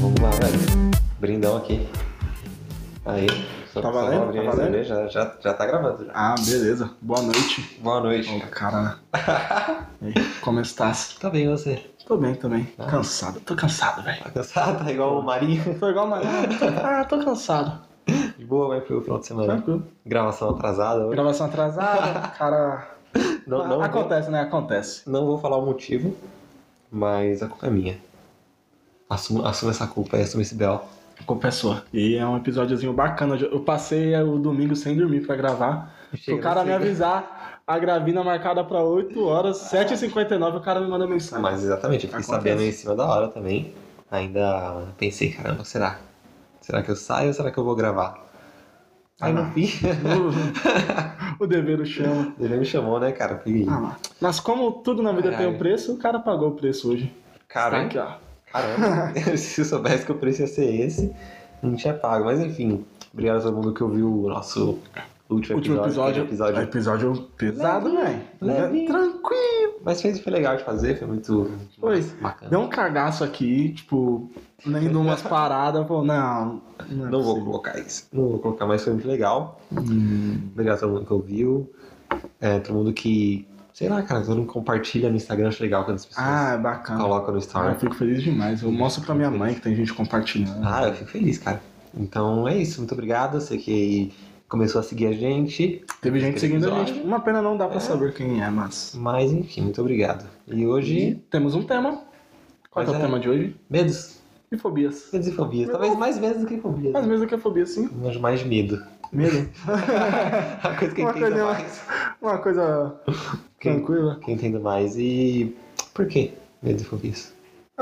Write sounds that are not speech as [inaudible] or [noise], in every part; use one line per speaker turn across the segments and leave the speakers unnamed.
Vamos lá, velho. Brindão aqui. Aí. Só,
Tá
só
valendo?
abrir
Tá valendo?
cerveja, Já, já tá gravando. Já.
Ah, beleza. Boa noite.
Boa noite.
Ô, cara. [laughs] Aí, como estás?
Tá bem você?
Tô bem também.
Ah.
Cansado. Tô cansado, velho.
Tá cansado? Tá igual o Marinho.
Tô igual uma. [laughs] Ah, tô cansado.
De boa, vai pro final de semana.
Tranquilo.
Gravação atrasada. hoje.
Gravação atrasada, cara. [laughs]
Não, não, vou,
Acontece, né? Acontece.
não vou falar o motivo, mas a culpa é minha. Assumo, assumo essa culpa e assumo esse B.O.
A culpa é sua. E é um episódiozinho bacana. Eu passei o domingo sem dormir pra gravar.
Chega
o cara me
nesse-
avisar a gravina marcada pra 8 horas, 7h59, o cara me manda mensagem.
Mas exatamente, eu fiquei
Acontece.
sabendo em cima da hora também. Ainda pensei, caramba, será? Será que eu saio ou será que eu vou gravar? Aí no
Ah.
fim, [laughs]
o dever o chama.
ele me chamou, né, cara?
Ah, mas- como tudo na vida tem um preço, o cara pagou o preço hoje.
Cara,
aqui, ó.
caramba, [laughs] [laughs] se eu soubesse que o preço ia ser esse, não tinha pago. Mas enfim, obrigado a todo mundo que ouviu o nosso último,
Último episódio.
episódio.
É episódio pesado, velho.
leve.
Tranquilo.
Mas fez, foi legal de fazer, foi muito
Foi.
bacana.
Deu um cagaço aqui, tipo, lendo umas paradas, pô, não. Não, é
Não vou colocar isso. Não vou colocar, mas foi muito legal.
Hum,
Obrigado a todo mundo que ouviu. É, todo mundo que. Sei lá, cara, todo mundo compartilha no Instagram, acho legal quando as pessoas
Ah, é bacana.
colocam no
Ah,
story.
eu fico feliz demais. Eu mostro pra minha mãe que tem gente compartilhando.
Ah, eu fico feliz, cara. Então é isso, muito obrigado. Você que começou a seguir a gente.
Teve gente seguindo a
episódio.
gente. Uma pena não dá pra
É.
saber quem é, mas.
Mas enfim, muito obrigado. E hoje,
E temos um tema. Qual é,
Pois
o
é.
tema de hoje?
medos.
E fobias.
Medos e fobias. Talvez mais medos do que fobias.
Mas mesmo que a fobia, sim.
Mas mais medo.
Medo. [laughs]
A coisa que
Uma
entendo
coisa-
mais.
Uma coisa
Quem-
tranquila.
Que eu entendo mais. E por que medo e fobias?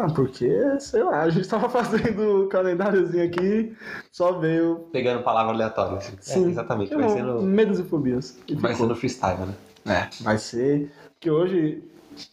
Ah, porque, sei lá, a gente tava [laughs] fazendo o calendáriozinho aqui, só veio.
Pegando palavra aleatória. Assim.
Sim.
É, exatamente. Vai sendo,
Medos e fobias. E
vai
ficou.
sendo freestyle, né?
É, vai ser. Que hoje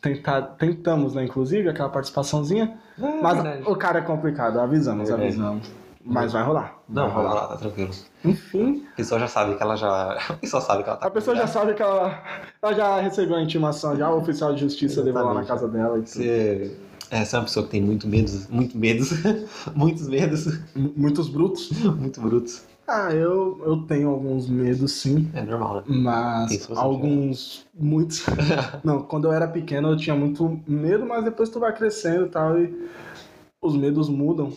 tentar, tentamos, né, inclusive, aquela participaçãozinha. Mas o cara é complicado, avisamos,
Verdade.
avisamos. Mas vai rolar.
Não,
vai
lá, tá tranquilo.
Enfim,
A pessoa já sabe que ela já. [laughs] A pessoa sabe que ela tá
a pessoa já sabe que ela, ela já recebeu a intimação, já o oficial de justiça levou lá na casa dela. E tudo.
Você, é, você é uma pessoa que tem muito medos, muito medos, [laughs] muitos medos,
M- Muitos brutos. [laughs]
muito brutos.
Ah, eu, eu tenho alguns medos, sim.
É normal, né?
Mas alguns, muitos. [laughs] Não, quando eu era pequeno eu tinha muito medo, mas depois tu vai crescendo e tal, e os medos mudam.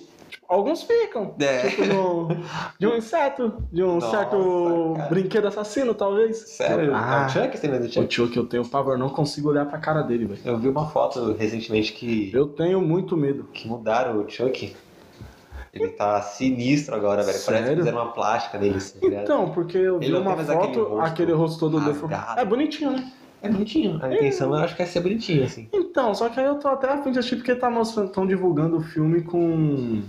Alguns ficam.
É.
Tipo, no- de um inseto, de um
Nossa,
certo
cara.
brinquedo assassino, talvez.
Sério?
Ah,
é o Chuck tem medo do
o
Chuck?
tio que eu tenho pavor, não consigo olhar pra cara dele, velho.
Eu vi uma foto recentemente que,
Eu tenho muito medo.
que mudaram o Chuck. Ele tá sinistro agora, velho. Parece que
Sério?
fizeram uma plástica nele, assim. tá?
Então, porque eu vi
Ele
uma
mais aquele
foto,
rosto
aquele rosto todo deformado. É bonitinho, né?
É bonitinho. A intenção eu acho que é ser bonitinho, assim.
Então, só que aí eu tô até afim de assistir porque tá mostrando, estão divulgando o filme com.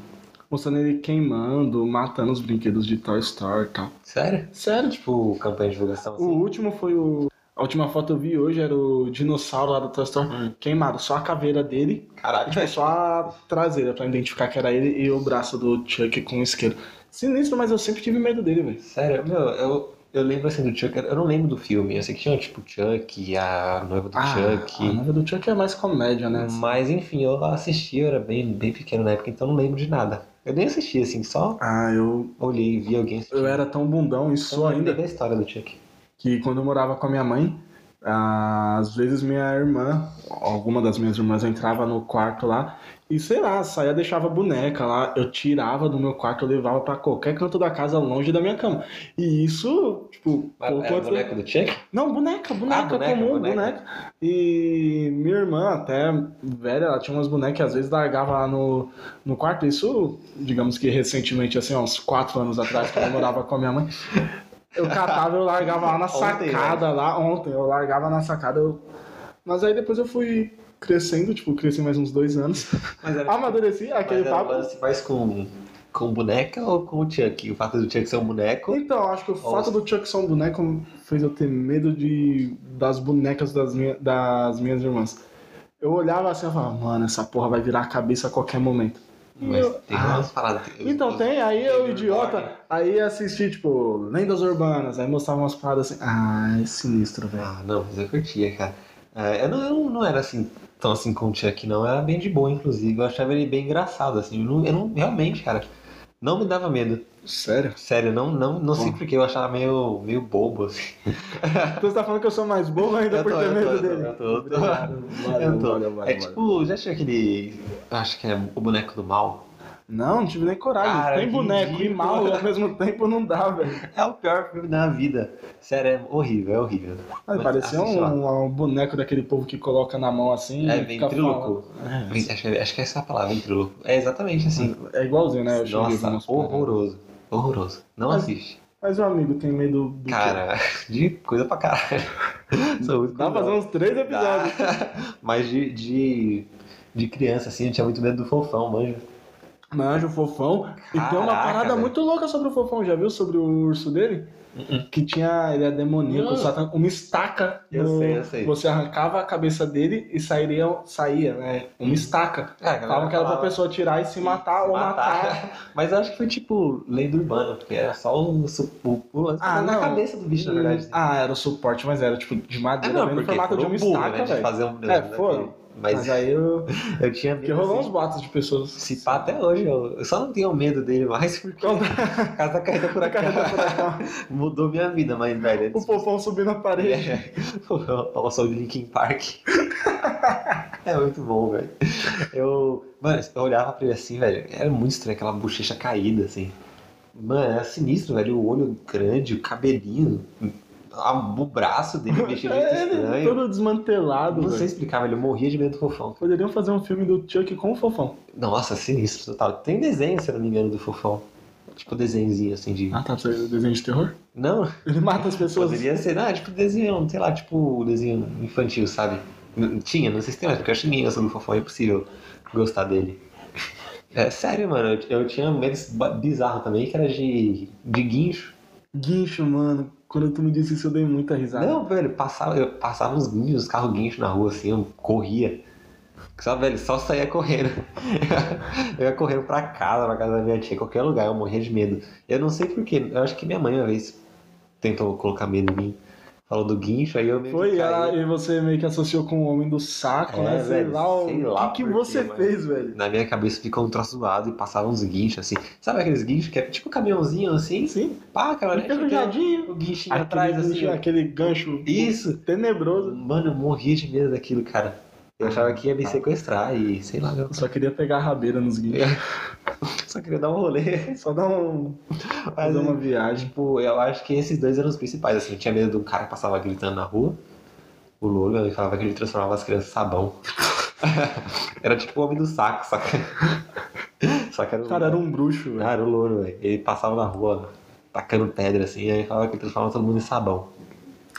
Mostrando ele queimando, matando os brinquedos de Toy Story e tal.
Sério?
Sério?
Tipo, campanha de divulgação,
O
assim.
último foi o. A última foto que eu vi hoje era o dinossauro lá do Toy Story
Hum.
queimado, só a caveira dele,
Caralho,
tipo, só a traseira pra identificar que era ele e o braço do Chuck com o isqueiro. Sinistro, mas eu sempre tive medo dele, velho.
Sério, meu, eu, eu lembro assim do Chuck, eu não lembro do filme. Eu sei que tinha tipo Chuck, a noiva do
Ah,
Chuck.
a noiva do Chuck é mais comédia, né?
Mas enfim, eu assisti, eu era bem, bem pequeno na época, então não lembro de nada. Eu nem assisti, assim, só
Ah, eu,
olhei e vi alguém
eu era tão bundão e
Então,
sou
eu
ainda
da história do Chuck.
que quando eu morava com a minha mãe, às vezes minha irmã, alguma das minhas irmãs entrava no quarto lá e sei lá, saía, deixava boneca lá, eu tirava do meu quarto, eu levava pra qualquer canto da casa longe da minha cama. E isso, tipo,
Mas
pouco antes
boneco do Chuck?
Não, boneca, boneca,
Ah, boneca,
comum,
boneca.
boneca. E minha irmã, até velha, ela tinha umas bonecas que às vezes largava lá no, no quarto. Isso, digamos que recentemente, assim, uns quatro anos atrás, quando eu morava com a minha mãe. [laughs] Eu catava, eu largava lá na [laughs]
Ontem,
sacada, lá ontem, eu largava na sacada. eu- Mas aí depois eu fui crescendo, tipo, cresci mais uns dois anos.
Mas era, [laughs]
Amadureci, aquele
mas era
papo.
mais com, com boneca ou com o Chuck? O fato do Chuck ser um boneco?
Então, acho que o fato do Chuck ser um boneco fez eu ter medo de, das bonecas das, minha, das minhas irmãs. Eu olhava assim e falava, mano, essa porra vai virar a cabeça a qualquer momento.
Mas
eu-
tem
Ah,
umas paradas.
Então tem, aí eu, idiota, aí assisti, tipo, Lendas Urbanas, aí mostrava umas paradas assim. Ah, é sinistro, velho.
Ah, não, mas eu curtia, cara. É, eu, não, eu não era assim, tão assim com o Chuck, não. Era bem de boa, inclusive. Eu achava ele bem engraçado, assim. Eu não, eu não- realmente, cara, não me dava medo.
Sério?
Sério, não, não, não sei porque eu achava meio, meio bobo, assim. [laughs]
Então você tá falando que eu sou mais bobo ainda por ter medo dele?
eu tô, eu tô.
Obrigado. Valeu,
Eu tô.
valeu, valeu,
É tipo, já tinha aquele. Acho que é o boneco do mal.
Não, não tive nem coragem.
Cara,
Tem boneco e mal ao mesmo tempo não dá, velho. [laughs]
É o pior filme da vida. Sério, é horrível, é horrível. Mas
parecia um, um boneco daquele povo que coloca na mão assim.
É ventríloco.
falando.
Acho, que- acho que essa é a palavra, ventríloco. É exatamente assim.
É, é igualzinho, né? Eu
Nossa, horroroso. Horroroso. Não
Mas-
assiste.
Mas o amigo tem medo do quê?
Cara, [laughs] de coisa pra caralho. [laughs] Sou muito
Dá pra fazer uns três episódios.
Dá. Mas de, de, de criança, assim, eu tinha muito medo do fofão, manja.
Manjo, o fofão. e tem uma
Caraca,
parada
velho.
muito louca sobre o fofão, já viu? Sobre o urso dele? Que tinha. Ele é demoníaco,
Hum.
tem uma estaca.
Eu
no-
sei, eu sei.
Você arrancava a cabeça dele e sairia, saía, né? Uma estaca.
É,
Falavam que era pra pessoa tirar e se matar ou matar. [laughs]
Mas eu acho que foi tipo lenda urbana, porque era só o, o, o
Ah,
na
não.
cabeça do bicho, na verdade.
Ah, era o suporte, mas era tipo de madeira,
não,
bem no
porque
formato de uma
burro,
estaca,
né, de
velho.
fazer um
É,
né,
foram.
Mas,
Mas aí eu.
eu tinha medo.
Porque rolou uns
assim,
boatos de pessoas.
Se pá até hoje, eu, eu só não tenho medo dele mais porque a casa da caída por [laughs] acá
furacão. [laughs]
mudou minha vida, mas velho.
O fofão subindo na parede.
É, [laughs] o som de Linkin Park. É muito bom, velho. Eu. Mano, eu olhava pra ele assim, velho. Era muito estranho, aquela bochecha caída, assim. Mano, era sinistro, velho. O olho grande, o cabelinho. A- O braço dele mexia de jeito [laughs]
É, ele
estranho.
todo desmantelado.
Não sei explicar. Eu morria de medo do fofão.
Poderiam fazer um filme do Chuck com o fofão.
Nossa, sinistro total. Tem desenho, se eu não me engano, do fofão. Tipo desenhozinho assim de.
Ah, tá. Você desenho de terror?
Não,
Ele mata as pessoas.
poderia ser, não, é tipo desenho, sei lá, tipo desenho infantil, sabe? Tinha, não sei se tem mais, porque eu acho que ninguém gosta do fofão, é impossível gostar dele. [laughs] É sério, mano, eu, eu tinha medo bizarro também, que era de, de guincho.
Guincho, mano. Quando tu me disse isso, eu dei muita risada.
Não, velho, passava, eu passava uns guinchos, carros guincho na rua, assim, eu corria. Só, velho, só saía correndo. [laughs] eu ia correndo pra casa, pra casa da minha tia, qualquer lugar, eu morria de medo. Eu não sei porquê, eu acho que minha mãe uma vez tentou colocar medo em mim. Falou do guincho, aí eu meio
Foi,
que caí.
ela, e você meio que associou com o homem do saco,
É,
né? Sei
velho,
lá, o
sei lá
que, que você
mas-
fez, velho?
Na minha cabeça ficou um troço zoado e passava uns guinchos assim. Sabe aqueles guinchos que é tipo um caminhãozinho assim?
Sim,
Pá, cara,
enferrujadinho.
o guinchinho
Aquele,
atrás assim.
gancho,
ó.
aquele gancho
Isso.
tenebroso.
Mano, eu morria de medo daquilo, cara. Eu achava que ia me sequestrar e sei lá, eu
Eu só queria pegar a rabeira nos guinchos. [laughs]
só queria dar um rolê. [laughs]
Só dar um. Fazer uma viagem.
tipo, eu acho que esses dois eram os principais, assim. Eu tinha medo um cara que passava gritando na rua. O Lolo, ele falava que ele transformava as crianças em sabão. [laughs] era tipo o homem do saco, saca? [laughs] Só que era
O cara era um bruxo, velho.
Ah, era o louro, velho. Ele passava na rua tacando pedra assim, aí falava que ele transformava todo mundo em sabão.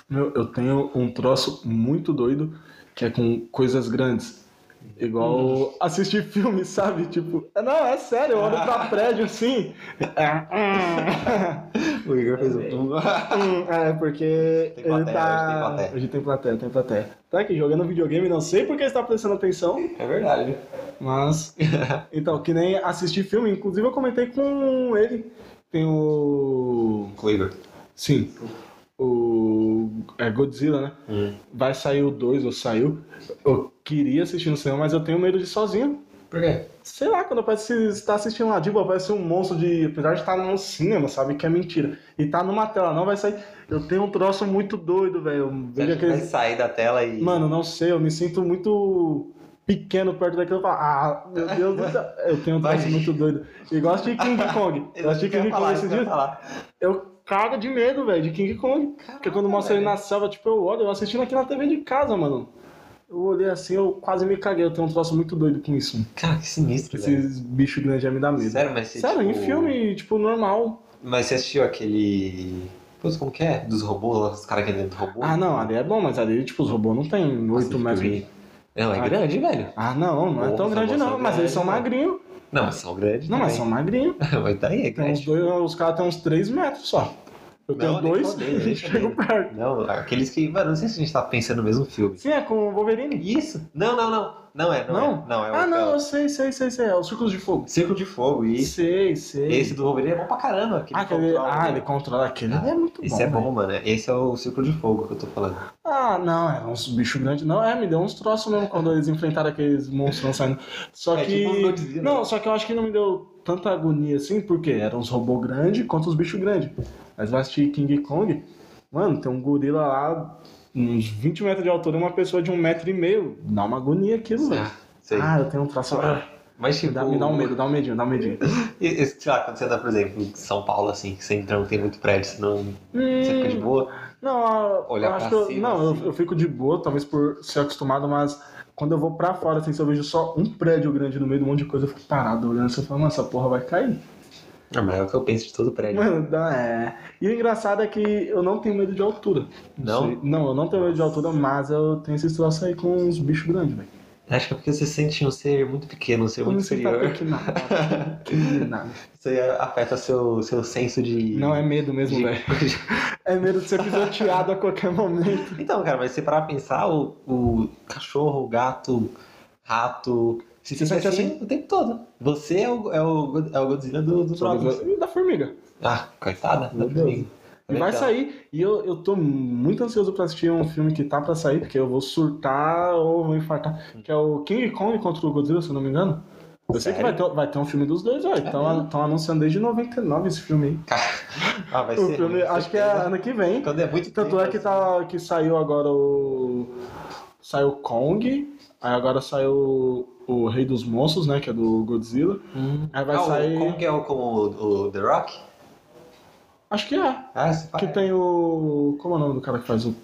Meu, eu tenho um troço muito doido que é com coisas grandes. Igual assistir filme, sabe? Tipo, não, é sério, eu olho pra prédio assim. É, [laughs]
O Igor fez um.
hum, [laughs] é, porque
Tem
ele
plateia,
tá.
hoje tem plateia.
Hoje tem plateia, tem plateia. Tá aqui jogando videogame, não sei porque está prestando atenção,
é verdade.
mas. [laughs] Então, que nem assistir filme, inclusive eu comentei com ele. Tem o.
Com o Igor.
Sim. O. É Godzilla, né?
Hum.
Vai sair o 2, ou saiu. Eu queria assistir no cinema, mas eu tenho medo de ir sozinho.
Por quê?
Sei lá, quando parece estar assistindo lá, tipo, parece um monstro de. Apesar de estar no cinema, sabe? Que é mentira. E tá numa tela, não vai sair. Eu tenho um troço muito doido, velho.
Acha que vai sair da tela e.
Mano, não sei, eu me sinto muito pequeno perto daquilo. Eu falo, ah, meu Deus do céu. Eu tenho um [laughs] troço muito doido. E gosto [laughs] de King Kong. Eu assisti King Kong esses
ia
dias. Eu cago de medo, velho, de King Kong. Porque quando mostra ele na selva, tipo, eu olho, eu assistindo aqui na TV de casa, mano. Eu olhei assim, eu quase me caguei. Eu tenho um troço muito doido com isso.
Cara, que sinistro, velho.
Esses bichos grandes já me dá medo.
Sério, mas você.
Sério, em
tipo-
filme, tipo, normal.
Mas você assistiu aquele. Putz, como que é? Dos robôs, lá, os caras que dentro do robô?
Ah, não, ali é bom, mas ali, tipo, os robôs não tem 8
Pacific
metros.
Rim. Não, é
Ah.
grande, velho.
Ah, não, não é tão
os
grande não, mas eles são magrinhos. [laughs]
Não, mas são grandes.
Não, mas são
também.
magrinhos.
mas daí é
Tem uns
grande.
dois, os caras têm uns 3 metros só. Eu tenho
Não, nem
dois,
deixa [laughs]
chego perto.
Não, aqueles que. Mano, não sei se a gente tá pensando no mesmo filme.
Sim, é com o Wolverine.
Isso? Não, não, não. Não é, não,
Não?
é. Não, é
ah,
é
não,
o
eu sei, sei, sei, sei. É o Círculos de Fogo.
Círculo de Fogo. E
Sei, sei.
esse do Wolverine é bom pra caramba. aquele
Ah, aquele...
controla-
ah, ele controla aquele.
Ah,
é muito bom.
Esse é bom, mano. Esse é o Círculo de Fogo que eu tô falando.
Ah, não, é uns bichos grandes. Não, é, me deu uns troços mesmo quando eles enfrentaram aqueles monstros saindo. Só
É,
que.
tipo Godzilla.
não, só que eu acho que não me deu tanta agonia assim, porque eram uns robôs grandes contra os bichos grandes. Mas vai assistir King Kong, mano, tem um gorila lá, uns 20 metros de altura, uma pessoa de um metro e meio. Dá uma agonia aquilo, velho.
Ah.
Ah, eu tenho um traço.
Mas
Me
tipo.
dá, me dá um medo, dá um medinho, dá um medinho. [laughs]
E, sei lá, quando você anda, por exemplo, em São Paulo, assim, que você entra, não tem muito prédio, você não. Você fica de
Hum,
boa.
Não,
Olhar
eu
pra
que eu,
cima,
não,
assim.
eu, eu fico de boa, talvez por ser acostumado, mas quando eu vou pra fora, assim, se eu vejo só um prédio grande no meio de um monte de coisa, eu fico parado olhando eu falo, mano, essa porra vai cair.
Mas é o que eu penso de todo prédio.
Mano, dá, é. E o engraçado é que eu não tenho medo de altura.
Não?
sei. Não, eu não tenho medo de altura, mas eu tenho esse troço aí com uns bichos grandes, velho.
Acho que é porque você sente um ser muito pequeno, um ser
Eu
muito
até que nada. [laughs] Nada.
Isso aí afeta seu, seu senso de.
Não, é medo mesmo,
de-
velho. [laughs] É medo de ser pisoteado a qualquer momento.
Então, cara, mas se parar pra pensar, o, o cachorro, o gato, rato. Se
Você sente
assim,
assim?
o tempo todo. Você é o, é o, é o Godzilla do, do.
E da formiga.
Ah, coitada.
Meu
da
Deus.
formiga.
E vai
Então,
sair. E eu, eu tô muito ansioso pra assistir um filme que tá pra sair, porque eu vou surtar ou vou infartar. Que é o King Kong contra o Godzilla, se eu não me engano. Eu sei que
Sério?
vai ter, vai ter um filme dos dois. Estão
mesmo?
anunciando desde 99 esse filme aí. [laughs]
Ah, vai
O
ser.
filme, acho que é ano que vem.
Quando é muito
Tanto
tempo,
é que,
assim.
tá, que saiu agora o. Saiu Kong, aí agora saiu o Rei dos Monstros, né? Que é do Godzilla.
Hum.
Aí vai
ah,
sair-
como que é o, como o, o The Rock?
Acho que é.
Ah,
Que tem o. Como é o nome do cara que faz o.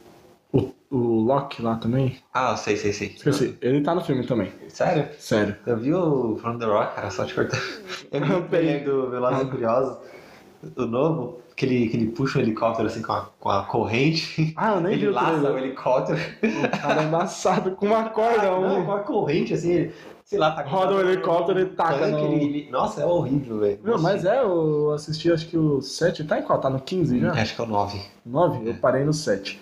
O, o Loki lá também?
Ah, sei, sei, sei.
Esqueci. Ele tá no filme também.
Sério?
Sério.
Eu vi o From The Rock, cara, só te cortando. [laughs] Eu vi o do Velozes e Curiosos, o novo, que ele, que ele puxa um helicóptero assim com a, com a corrente.
Ah, eu nem [laughs] vi
Ele
o
laça o helicóptero.
O cara é embaçado com uma [laughs] corda.
Não,
Um...
com a corrente, assim, ele, sei lá, tá
Roda o helicóptero e taca
tanque,
no-
ele- Nossa, é horrível, velho.
Não, mas é, eu assisti acho que o 7. Tá em qual? Tá no 15 já?
Acho que é o 9.
9? Eu parei no 7.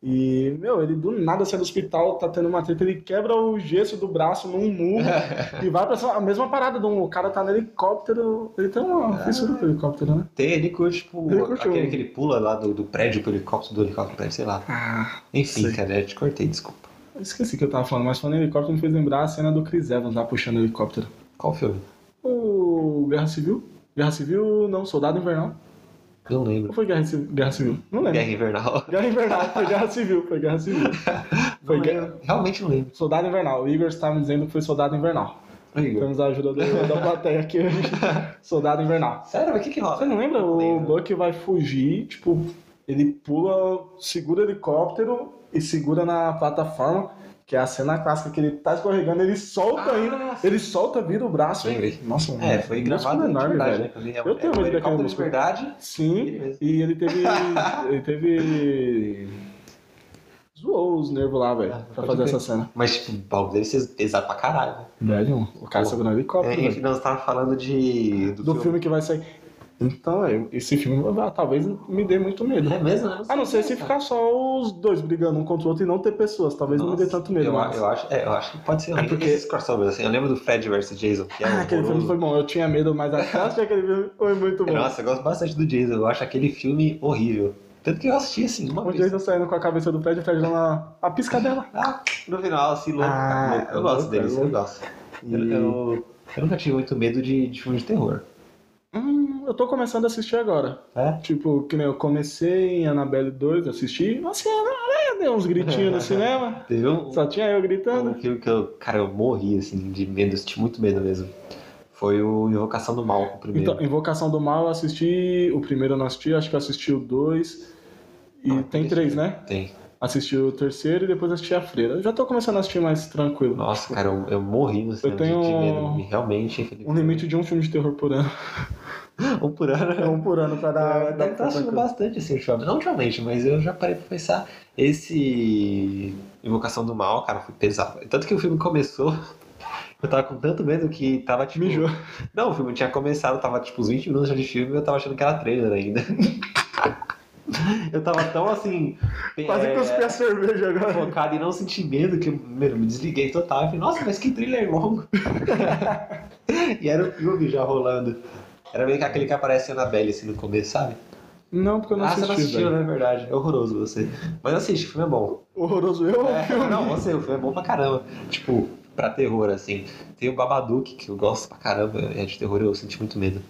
E, meu, ele do nada sai do hospital, tá tendo uma treta, ele quebra o gesso do braço num murro [laughs] e vai pra cima. A mesma parada, do, o cara tá no helicóptero. Ele tem uma fissura pro helicóptero, né?
Tem, ele curte, tipo,
Ele curte
aquele
o-
que ele pula lá do, do prédio pro helicóptero, do helicóptero sei lá.
Ah,
Enfim,
sei.
cara, eu te cortei, desculpa.
eu esqueci que eu tava falando, mas falando em helicóptero me fez lembrar a cena do Chris Evans lá puxando o helicóptero.
Qual filme?
O Guerra Civil? Guerra Civil, não, Soldado Invernal.
Não
Ou
lembro.
foi Guerra Civil? Guerra Civil? Não lembro.
Guerra Invernal.
Guerra Invernal, foi Guerra Civil, foi Guerra Civil. [laughs] Foi
Não
Guerra...
Realmente não lembro.
Soldado Invernal. O Igor está me dizendo que foi Soldado Invernal.
Igor.
Temos a ajuda do- da [laughs] plateia aqui hoje. Soldado Invernal.
Sério, mas o que que rola?
Você não lembra?
Não
O. Buck vai fugir, tipo, ele pula, segura o helicóptero e segura na plataforma, que é a cena clássica que ele tá escorregando, ele solta
Ah,
ainda,
sim.
ele solta, vira o braço.
Lembrei.
Nossa,
É, foi
um
gravado de
enorme,
verdade,
velho.
né? Eu
Eu tenho medo
de
músculo.
verdade.
Sim, e ele teve. [laughs] ele teve. Zoou os nervos lá, velho,
Ah,
pra fazer
crer.
essa cena.
Mas, tipo, o palco dele ser pesado pra caralho. né?
Velho, o cara segurando o helicóptero.
É, enfim, nós tava falando de.
do filme que vai sair. Então, é, esse filme ah, talvez me dê muito medo.
É mesmo, né?
A não ser se ficar só os dois brigando um contra o outro e não ter pessoas. Talvez não me dê tanto medo.
Eu,
mas...
eu, acho, é, eu acho que pode ser
É porque-
esses crossovers, assim. Eu lembro do Fred vs Jason, que é
Ah, aquele filme foi bom. Eu tinha medo, mas a cast daquele filme foi muito bom.
Nossa, eu gosto bastante do Jason. Eu acho aquele filme horrível. Tanto que eu assisti assim, uma
O
vez.
Jason saindo com a cabeça do Fred, o Fred dando a, piscadela.
Ah, no final, assim, louco.
Ah,
eu
é
gosto
louco,
deles,
é
eu gosto.
E-
Eu, eu, eu nunca tive muito medo de, de filme de terror.
Hum, eu tô começando a assistir agora.
É?
Tipo, que nem eu comecei em Annabelle 2, assisti. Nossa, eu dei uns gritinhos no [laughs] cinema.
Teve um,
Só tinha eu
um
gritando.
filme que eu, cara, eu morri, assim, de medo, eu senti muito medo mesmo. Foi o Invocação do Mal, o primeiro.
Então, Invocação do Mal eu assisti. O primeiro eu não assisti, acho que eu assisti o dois. E
Ah,
tem três,
filme.
né?
Tem.
Assisti o terceiro e depois assisti a freira. Eu já tô começando a assistir mais tranquilo.
Nossa, cara, eu, eu morri no cinema de-
tenho
de medo. Realmente,
Um limite de um filme de terror por ano. [laughs]
Um por ano.
É um por ano pra dar.
Eu até
dar
tô assistindo bastante assim, ultimamente. Não ultimamente, mas eu já parei pra pensar. Esse Invocação do Mal, cara, foi pesado. Tanto que o filme começou, [laughs] eu tava com tanto medo que tava tipo.
Mijou.
Não, o filme tinha começado, tava tipo uns 20 minutos já de filme e eu tava achando que era trailer ainda. [laughs] [laughs] Eu tava tão assim.
Quase
é,
cuspi a cerveja agora.
focado em não sentir medo que eu meu, me desliguei total. Eu falei, nossa, mas que thriller longo. [laughs] e era o filme já rolando. Era meio que aquele que aparece na Annabelle assim no começo, sabe?
Não, porque eu não
ah,
assisti,
você não assistiu, né? É verdade. É horroroso você. Mas assiste, o filme é bom.
Horroroso eu
É,
filme?
não, você, o filme é bom pra caramba. Tipo, pra terror, assim. Tem o Babadook, que eu gosto pra caramba. É de terror, eu senti muito medo.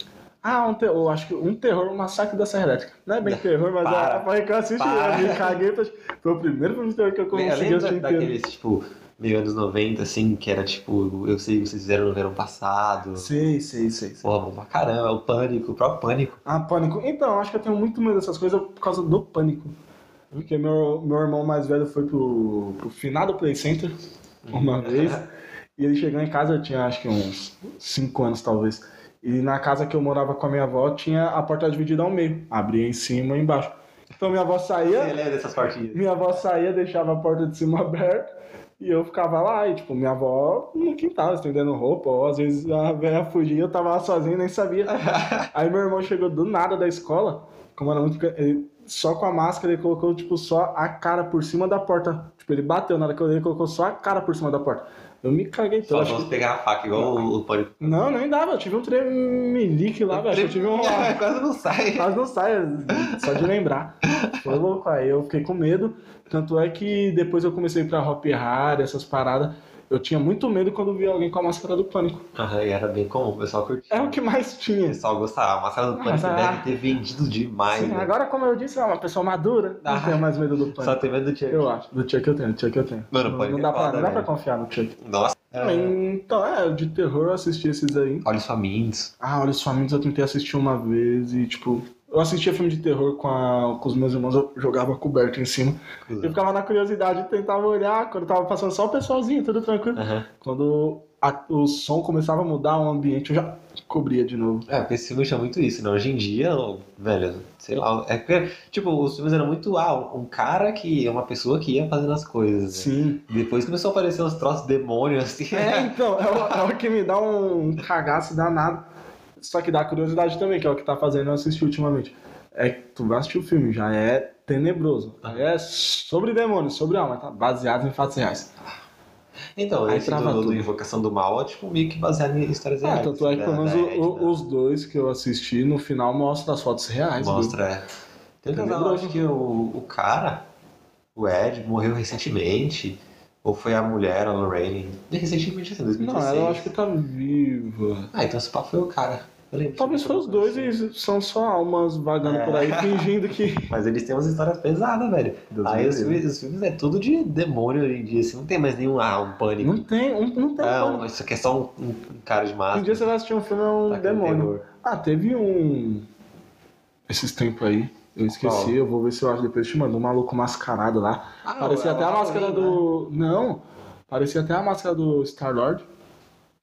Ah, um terror, acho que um terror, um massacre da Serra Elétrica. Não é bem terror, mas
Para.
a foi que eu assisti,
Para.
eu me caguei. pra- Foi o primeiro filme de terror que eu consegui
Lembra
assistir
daqueles, tipo, meio anos 90, assim, que era tipo, eu sei o que vocês fizeram no verão passado.
Sei, sei, sei. sei.
Porra, bom pra caramba. O Pânico, o próprio Pânico.
Ah, pânico. Então, acho que eu tenho muito medo dessas coisas por causa do pânico. Porque meu, meu irmão mais velho foi pro, pro finado Play Center uma vez. E ele chegou em casa, eu tinha acho que uns 5 anos talvez. E na casa que eu morava com a minha avó tinha a porta dividida ao meio. Abria em cima e embaixo. Então minha avó saía,
Você lembra dessas partidas?
minha avó saía, deixava a porta de cima [laughs] aberta e eu ficava lá. E tipo, minha avó no quintal, estendendo roupa. Ou às vezes a velha fugia, eu tava lá sozinho e nem sabia. [laughs] Aí meu irmão chegou do nada da escola, como era muito. Ele, só com a máscara, ele colocou, tipo, só a cara por cima da porta. Tipo, ele bateu na hora que eu olhei, ele colocou só a cara por cima da porta. Eu me caguei todo.
Só
acho que-
pegar a faca, igual o, o Pânico.
Não, nem dava. Eu tive um tremelique lá, velho. Eu tive um. [laughs]
Quase não sai.
Quase não sai, só de lembrar. Foi louco, aí eu fiquei com medo. Tanto é que depois eu comecei pra Hop Hard, essas paradas. Eu tinha muito medo quando via alguém com a máscara do pânico.
Aham, e era bem comum, o pessoal curtia.
É o que mais
O
tinha.
pessoal gostava. A máscara do Pânico
Mas, ah,
deve ter vendido demais.
Sim,
né?
agora, como eu disse, é uma pessoa madura. Não
Ah.
tenho mais medo do
Só
pânico.
tem medo do Chuck.
Eu acho. Do Chuck eu tenho, do Chuck eu tenho.
Mano,
não,
pânico
não dá,
é
pra, não dá pra confiar no Chuck.
Nossa. É...
Então, é, de terror eu assisti esses aí.
Olhos famintos.
Ah, Olhos Famintos eu tentei assistir uma vez e, tipo, eu assistia filme de terror com, a- com os meus irmãos, eu jogava coberto em cima. Eu ficava na curiosidade tentava olhar quando tava passando só o pessoalzinho, tudo tranquilo.
Aham.
Quando a- o som começava a mudar o ambiente, eu já cobria de novo.
É, porque esse filme tinha muito isso, né? Hoje em dia, velho, sei lá. É porque, tipo, os filmes eram muito, ah, um cara que é uma pessoa que ia fazendo as coisas. Né?
Sim.
Depois começou a aparecer uns troços demônios, assim.
É, então, é o, é o que me dá um cagaço danado. Só que dá curiosidade também, que é o que tá fazendo eu assistir ultimamente. É que tu vai assistir o filme, já é tenebroso. Já é sobre demônios, sobre alma, tá? Baseado em fatos reais.
Então,
Aí
esse do, do. Invocação do Mal é, tipo, meio que baseado em histórias
Ah,
reais.
tanto é que
da-
pelo menos o- os dois que eu assisti, no final mostra as fotos reais. viu?
Mostra, é. Tem um casal, acho que o, o cara, o Ed, morreu recentemente. Ou foi a mulher, a Lorraine. Recentemente, assim, 2016.
Não, ela eu acho que tá viva.
Ah, então esse papo foi o cara.
Talvez foram os dois e são só almas vagando
É.
por aí, fingindo que. [laughs]
Mas eles têm umas histórias pesadas, velho.
Deus
Aí os filmes, os filmes é tudo de demônio hoje em dia, assim. Não tem mais nenhum, ah, um pânico.
Não tem, um, não tem.
Ah,
pânico.
um- isso aqui é só um, um cara de máscara.
Um dia você vai assistir um filme, é um
Tá
demônio.
terror.
Ah, teve um. Esses tempos aí. Eu esqueci, eu vou ver se eu acho depois. Te mando um maluco mascarado lá.
Ah,
parecia até a máscara
Halloween,
do. Não, parecia até a máscara do Star-Lord. Não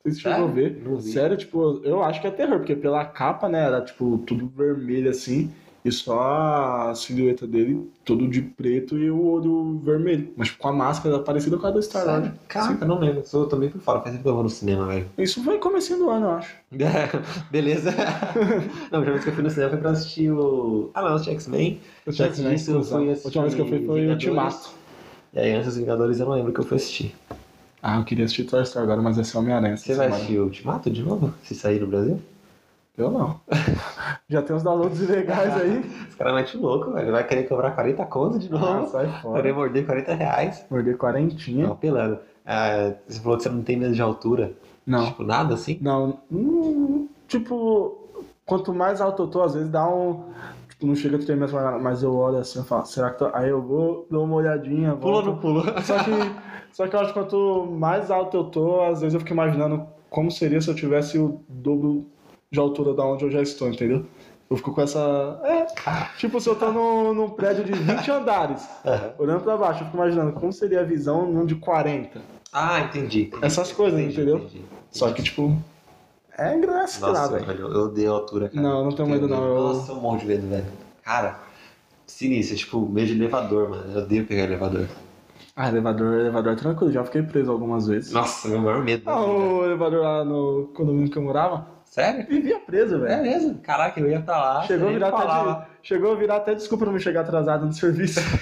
sei se chegou a ver. Sério, tipo, eu acho que é terror, porque pela capa, né, era tipo tudo vermelho assim, e só a silhueta dele, todo de preto e o olho vermelho. Mas tipo, com a máscara parecida com a do Star-Lord.
Caraca, não lembro. Eu tô meio por fora. Faz tempo que eu vou no cinema, velho.
Isso foi comecinho do ano, eu acho. [laughs]
Beleza. [laughs] não, a última vez que eu fui no cinema foi pra assistir o. Ah, não, assisti X-Men. Antes disso, eu fui
A última vez que eu fui foi
Vingadores.
Ultimato.
E aí, antes dos Vingadores, eu não lembro o que eu fui assistir.
Ah, eu queria assistir Toy Story agora, mas esse é Homem-Aranha. essa
Você vai
semana.
assistir o Ultimato de novo? Se sair no Brasil?
Eu não. [laughs] Já tem uns downloads ilegais aí.
Os caras metem louco, velho. Vai querer cobrar 40 conto de
Ah,
novo.
sai
Querer
fora.
morder 40 reais.
Morder
Não,
quarentinha.
apelando. Ah, você falou que você não tem medo de altura.
Não.
Tipo, nada assim?
Não. Hum, tipo, quanto mais alto eu tô, às vezes dá um. Tipo, não chega a tremer, mas eu olho assim e falo, será que tô... Aí eu vou, dou uma olhadinha.
Pula
volto.
no pulo.
Só que, só que eu acho que quanto mais alto eu tô, às vezes eu fico imaginando como seria se eu tivesse o dobro de altura da onde eu já estou, entendeu? Eu fico com essa. É, tipo, se eu tô num, num prédio de 20 andares,
Aham.
olhando pra baixo, eu fico imaginando como seria a visão num de 40.
Ah, entendi. entendi.
Essas coisas,
Entendi,
entendeu?
entendi.
Só que, tipo, é engraçado,
Nossa,
velho.
eu odeio altura, cara.
Não, não tenho medo, não. Eu-
Nossa, eu morro de medo, velho. Cara, sinistro, tipo, medo de elevador, mano. Eu odeio pegar elevador.
Ah, elevador, elevador é tranquilo, já fiquei preso algumas vezes.
Nossa, meu maior medo.
Ah, o elevador lá no condomínio que eu morava,
Sério?
vivia preso,
É
velho.
mesmo? Caraca, eu ia pra lá.
Chegou a virar até de, chegou a virar até desculpa não me chegar atrasado no serviço. [laughs]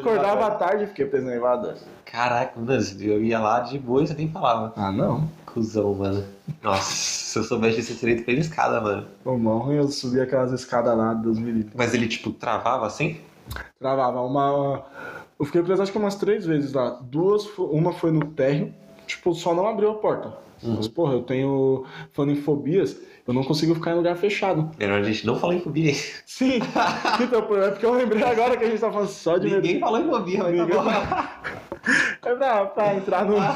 Acordava à tarde e fiquei preso no elevador.
Caraca, mano, eu ia lá de boa e você nem falava.
Ah, não.
Cusão, mano. Nossa, se eu soubesse esse direito pela escada, mano.
O mão ruim eu subi aquelas escadas lá dos milímetros.
Mas ele, tipo, travava assim?
Travava uma. Eu fiquei preso acho que umas três vezes lá. Duas, uma foi no térreo, tipo, só não abriu a porta.
Uhum.
Mas, porra, eu tenho. Falando em fobias, eu não consigo ficar em lugar fechado.
Melhor a gente não falar em fobia.
Sim! [laughs] então, é porque eu lembrei agora que a gente tá falando só de medo.
Ninguém falou em fobia, mas
Ninguém
tá bom. [laughs]
É pra, pra entrar no. [laughs]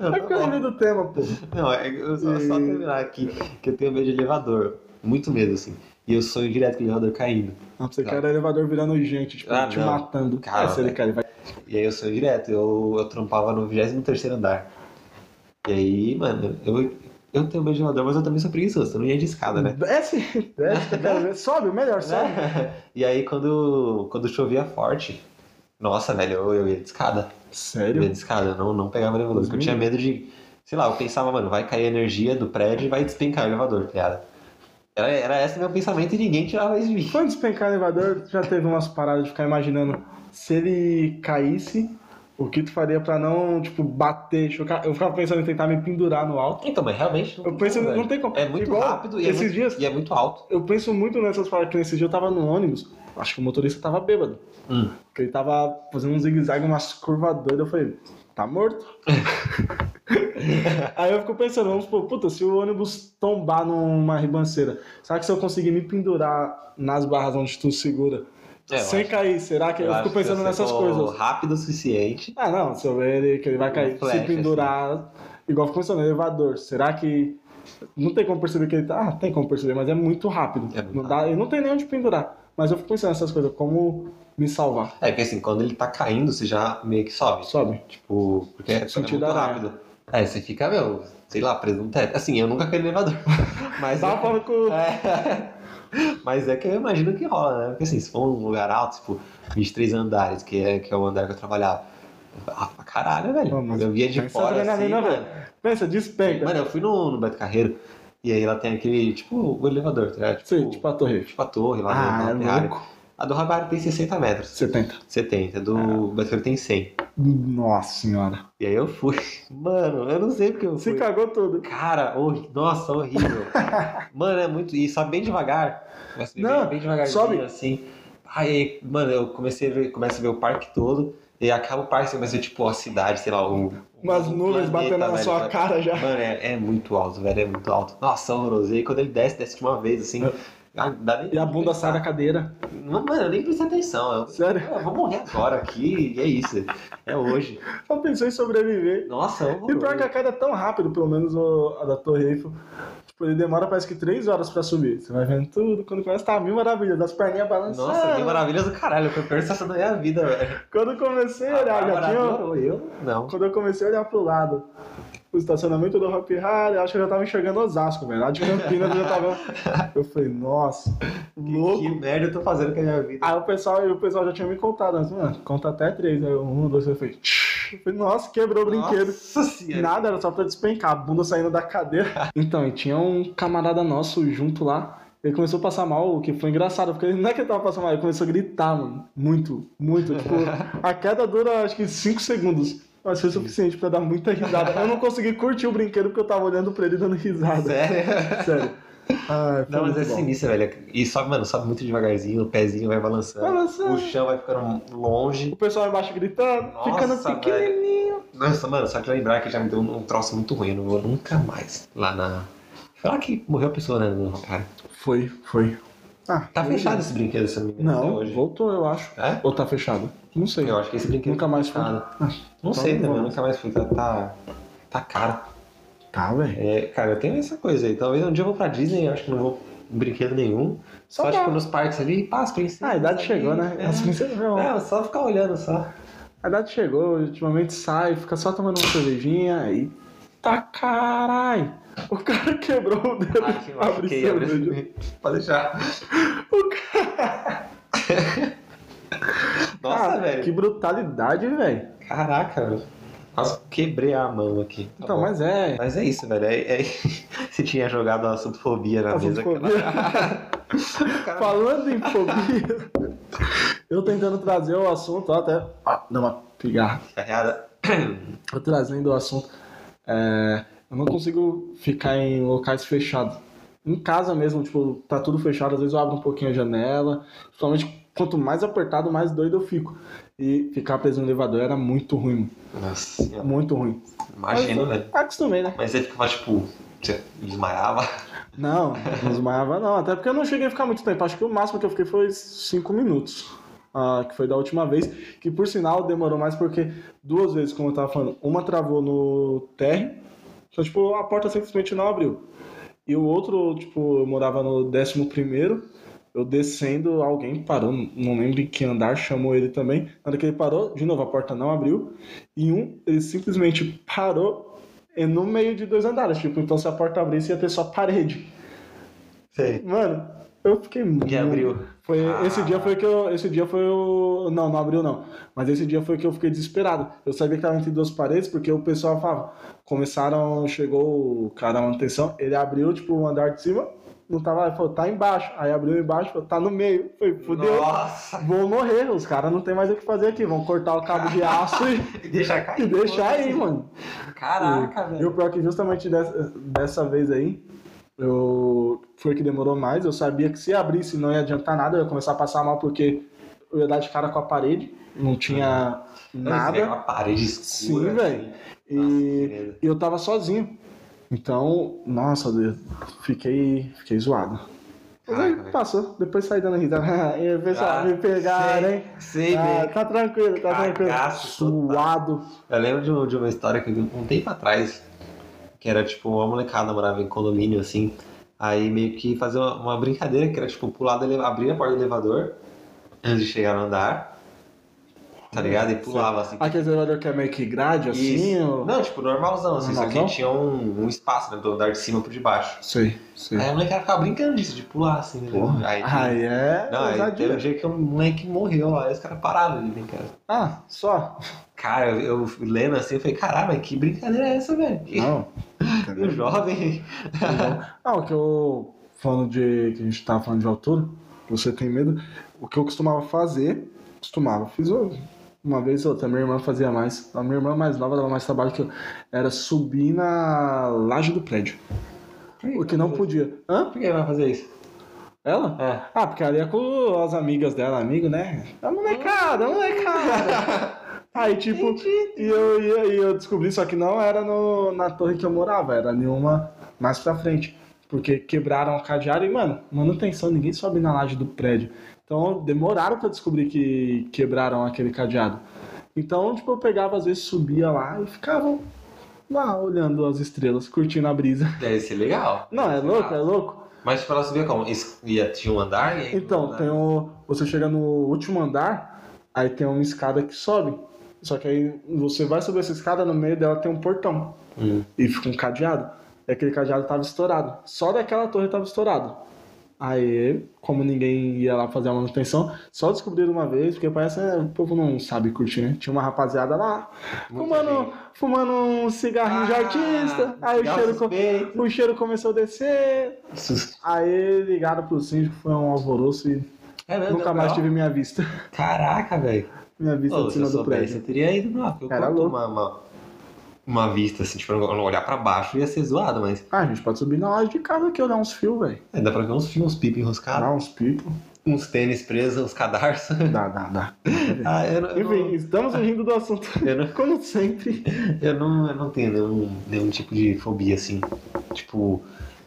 É porque eu lembrei do tema, pô.
Não, é, eu só, só
E-
terminar aqui, que eu tenho medo de elevador. Muito medo, assim. E eu sonho direto com o elevador caindo.
Não, você quer o elevador virando gente, tipo,
Ah,
te
não.
matando.
Cara,
é, se ele cair, ele vai.
E aí eu sonho direto. Eu, eu trampava no 23 andar. E aí, mano, eu, eu tenho medo de elevador, mas eu também sou preguiçoso. Eu não ia de escada, né?
Desce, desce. Sobe, melhor, [laughs] sobe.
E aí, quando, quando chovia forte, nossa, velho, eu, eu ia de escada. Eu ia
Sério?
de escada, eu não, não pegava elevador. Porque eu tinha medo de. Sei lá, eu pensava, mano, vai cair a energia do prédio e vai despencar o elevador, tá ligado? Era, era esse meu pensamento e ninguém tirava isso de mim.
Quando despencar o elevador, já teve umas paradas de ficar imaginando se ele caísse, o que tu faria pra não, tipo, bater, chocar. Eu ficava pensando em tentar me pendurar no alto.
Então, mas realmente não
Eu penso,
como,
não tem como.
É muito
Igual
rápido e é
esses
muito,
dias-
e é muito alto.
Eu penso muito nessas paradas, que nesses dias eu tava no ônibus, acho que o motorista tava bêbado.
Hum.
Porque ele tava fazendo um zigue-zague, umas curvas doidas. Eu falei, tá morto? [laughs] Aí eu fico pensando, vamos supor, puta, se o ônibus tombar numa ribanceira, será que se eu conseguir me pendurar nas barras onde tu segura,
É, eu
sem
acho-
cair, será que eu,
acho
fico
que
pensando
se
nessas coisas?
rápido o suficiente.
Ah, não, se eu ver ele que ele vai cair,
flash,
se pendurar, igual fico pensando, elevador, será que não tem como perceber que ele tá? Ah, tem como perceber, mas é muito rápido.
É muito
não dá, ele não tem nem onde pendurar. Mas eu fico pensando nessas coisas, como me salvar.
É, porque assim, quando ele tá caindo, você já meio que sobe.
Sobe.
Tipo, porque é, é muito
Sentido aranha.
rápido. É, você fica, meu, sei lá, preso no teto. Assim, eu nunca caí no elevador. [laughs] Mas
Tava
é,
com.
é, [laughs] mas é que eu imagino que rola, né? Porque assim, se for um lugar alto, tipo, 23 andares, que é, que é o andar que eu trabalhava. Ah, pra caralho, velho.
Mas
eu via de fora assim, mano.
velho. Pensa, despenca.
Mano, eu fui no, no Beto Carreiro e aí lá tem aquele, tipo, o elevador, tá ligado? Tipo,
Sim, tipo a torre.
tipo a torre lá
Ah,
no,
é louco.
A do Rabar tem 60 metros.
70.
70, do Beto Carreiro tem 100.
Nossa senhora.
E aí eu fui. Mano, eu não sei porque eu
Se
fui.
cagou tudo.
Cara, horri- nossa, horrível. [laughs] Mano, é muito. E sobe bem devagar. Começa
Não,
bem, bem devagarzinho,
sobe.
assim. Aí, mano, eu comecei a ver, começo a ver o parque todo. E acaba o parque, começa a ver, tipo, a cidade, sei lá, o.
Umas nuvens
planeta,
batendo na
velho,
sua
sabe?
cara já.
Mano, é, é muito alto, velho, é muito alto. Nossa, horroroso. E aí quando ele desce, desce de uma vez, assim. ah, nem
E a bunda sai da cadeira.
Não, Mano, eu nem prestei atenção. Eu,
Sério?
eu vou morrer agora aqui, e é isso. É hoje. [laughs]
Só pensou em sobreviver.
Nossa,
E o pior é que a queda é tão rápido, pelo menos o- a da Torre Eiffel. Tipo, ele demora parece que 3 horas pra subir. Você vai vendo tudo. Quando começa, tá mil maravilhas. Das perninhas balançando.
Nossa, que maravilha do caralho. Foi a pior sensação da minha vida, velho.
Quando eu comecei a
A
olhar, já
Bárbara
tinha...
eu não.
Quando eu comecei a olhar pro lado, o estacionamento do Hop Harry, eu acho que eu já tava enxergando Osasco, velho. Lá de Campinas eu já tava. Eu falei, nossa, louco.
Que merda eu tô fazendo com a minha vida.
Aí o pessoal, o pessoal já tinha me contado antes, mano, conta até três. Aí eu, um, dois, eu falei, "Tch". Eu falei, nossa, quebrou o brinquedo.
Nossa.
Nada, era só pra despencar, a bunda saindo da cadeira. [laughs] Então, e tinha um camarada nosso junto lá. Ele começou a passar mal, o que foi engraçado, porque não é que ele tava passando mal, ele começou a gritar, mano. Muito, muito. Tipo, [laughs] a queda dura acho que 5 segundos. Mas foi suficiente pra dar muita risada. Eu não consegui curtir o brinquedo porque eu tava olhando pra ele dando risada.
Sério?
Sério. Foi
Não, mas é
bom.
sinistro, velho. E sobe, mano, sobe muito devagarzinho, o pezinho vai balançando.
Balançando.
O chão vai ficando longe.
O pessoal embaixo gritando,
Nossa,
ficando pequenininho.
Nossa, mano, só que lembrar que já me deu um, um troço muito ruim. Eu não vou nunca mais lá na. Lá que morreu a pessoa, né? No cara.
Foi, foi. Ah,
Tá
foi.
fechado esse brinquedo, se eu não hoje.
voltou, eu acho.
É?
Ou tá fechado? Não sei.
Eu acho que esse brinquedo
Nunca
tá
mais
fechado.
Ah,
Não
então
sei,
vamos.
Eu nunca mais fui. Tá, tá, tá caro.
Tá, velho.
É, cara, eu tenho essa coisa aí. Talvez um dia eu vou pra Disney, eu acho que não vou em brinquedo nenhum. Só,
Só pra-
tipo nos parques ali, pá, as princesas.
Ah, a idade chegou, né?
É.
As princesas não.
É, só ficar olhando só.
A idade chegou, ultimamente sai, fica só tomando uma cervejinha e. Tá carai! O cara quebrou o dedo
Ai, que
pra abrir
machuquei, abre-
cerveja.
Pode deixar.
O cara.
Nossa,
Cara,
velho.
Que brutalidade, velho.
Caraca, velho. Quase quebrei a mão aqui. Tá
Então,
bom.
mas é.
Mas é isso, velho. É, é... [laughs] Você tinha jogado a assunto fobia na mesa.
Assuntofobia. [laughs]
Cara,
Falando em fobia, eu tentando trazer o assunto, ó, até. Ah, dá uma pigarra.
Carreada.
Eu trazendo o assunto. é, eu não consigo ficar em locais fechados. Em casa mesmo, tipo, tá tudo fechado, às vezes eu abro um pouquinho a janela. Principalmente quanto mais apertado, mais doido eu fico. E ficar preso no elevador era muito ruim,
Nossa,
muito ruim.
imagina, velho.
Mas, acostumei, né?
Mas você ficava, tipo, você desmaiava.
Não, não desmaiava não. Até porque eu não cheguei a ficar muito tempo. Acho que o máximo que eu fiquei foi 5 minutos. ah, que foi da última vez. Que por sinal demorou mais porque duas vezes, como eu tava falando, uma travou no térreo. Então, tipo, a porta simplesmente não abriu. E o outro, tipo, eu morava no 11 primeiro. Eu descendo, alguém parou, não lembro em que andar, chamou ele também. Na hora que ele parou, de novo, a porta não abriu. E um, ele simplesmente parou e no meio de dois andares. Tipo, então se a porta abrisse, ia ter só parede.
Sei.
Mano, eu fiquei muito.
Que abriu.
Foi,
Ah.
Esse dia foi que eu. Esse dia foi o. Não, não abriu não. Mas esse dia foi que eu fiquei desesperado. Eu sabia que tava entre duas paredes, porque o pessoal falava. Começaram, chegou o cara da manutenção, ele abriu, tipo, o andar de cima, não tava lá, ele falou, tá embaixo. Aí abriu embaixo, falou, tá no meio. Foi, fudeu.
Nossa!
Vou morrer, os caras não tem mais o que fazer aqui. Vão cortar o cabo de aço e, [laughs]
Deixa cair.
e deixar aí, mano.
Caraca,
E o
velho.
pior é que justamente dessa, dessa vez aí, eu foi que demorou mais. Eu sabia que se abrisse não ia adiantar nada, eu ia começar a passar mal porque eu ia dar de cara com a parede, não tinha
Uma
nada.
parede escura.
Sim, velho. E
Nossa,
e eu tava sozinho. Então, nossa, eu fiquei, fiquei zoado. Mas aí
Caraca,
passou, depois saí dando risada. [laughs] e o pessoal
Ah,
me pegaram, hein?
Sei,
Ah, tá tranquilo, tá tranquilo.
Cagaço total.
Suado.
Eu lembro de, de uma história que um tempo atrás, que era tipo uma molecada morava em condomínio assim, aí meio que fazer uma, uma brincadeira que era tipo pular do elevador, abrir a porta do elevador antes de chegar no andar, tá ligado? E pulava assim.
Aquele elevador que é meio que grade, assim? Ou...
Não, tipo normalzão, assim, só
Normalzão?
que tinha um, um espaço né, do andar de cima pro de baixo.
Sei, sei.
Aí a molecada ficava brincando disso, de pular assim, né?
Porra.
Aí,
Aí é.
não, aí
ousadia.
teve um dia que um moleque morreu lá, aí os caras pararam de brincar.
Ah, só.
Cara, eu, eu lendo assim, eu falei, caralho, mas que brincadeira é essa, velho? Que- [laughs] E [laughs] o jovem.
Ah, o que eu. Falando de. que a gente tava falando de altura, você tem medo. O que eu costumava fazer. Costumava. Fiz uma vez ou outra. Minha irmã fazia mais. A minha irmã mais nova dava mais trabalho que eu. Era subir na laje do prédio. O que não podia. Hã?
Por que vai fazer isso?
Ela?
É.
Ah, porque ali é com as amigas dela, amigo, né? É molecada, é molecada. [laughs] Aí, tipo, e eu, e eu descobri, só que não era no, na torre que eu morava, era em uma mais pra frente. Porque quebraram o cadeado e, mano, manutenção, ninguém sobe na laje do prédio. Então, demoraram pra descobrir que quebraram aquele cadeado. Então, tipo, eu pegava, às vezes, subia lá e ficava lá olhando as estrelas, curtindo a brisa.
Deve ser legal.
Não, é louco, é louco.
Mas ela subia como? Ia, tinha um andar e aí.
Então, tem um, você chega no último andar, aí tem uma escada que sobe. Só que aí você vai subir essa escada, no meio dela tem um portão.
Hum.
E fica um cadeado. E aquele cadeado tava estourado. Só daquela torre tava estourado. Aí, como ninguém ia lá fazer a manutenção, só descobriram uma vez, porque parece que o povo não sabe curtir, né? Tinha uma rapaziada lá, fumando, fumando um cigarrinho de
Ah,
artista. Aí o cheiro,
suspeito.
o cheiro começou a descer. [laughs] Aí ligaram pro síndico, foi um alvoroço e
É mesmo?
nunca mais tive minha vista.
Caraca, velho.
Minha vista
Ô,
de
Se eu
cima do prédio.
eu teria ido porque Eu
Era
curto uma, uma, uma vista assim, tipo, não olhar pra baixo ia ser zoado, mas
Ah, a gente pode subir na loja de casa aqui, olhar uns fios, velho.
é, dá pra ver uns fios, uns pipos enroscados,
Dar uns pipos.
uns tênis presos, uns cadarços.
Dá, dá, dá. [laughs]
ah, eu não, eu
Enfim,
não-
estamos rindo do assunto. [laughs]
não-
Como sempre.
Eu não, eu não tenho nenhum, nenhum tipo de fobia assim. Tipo,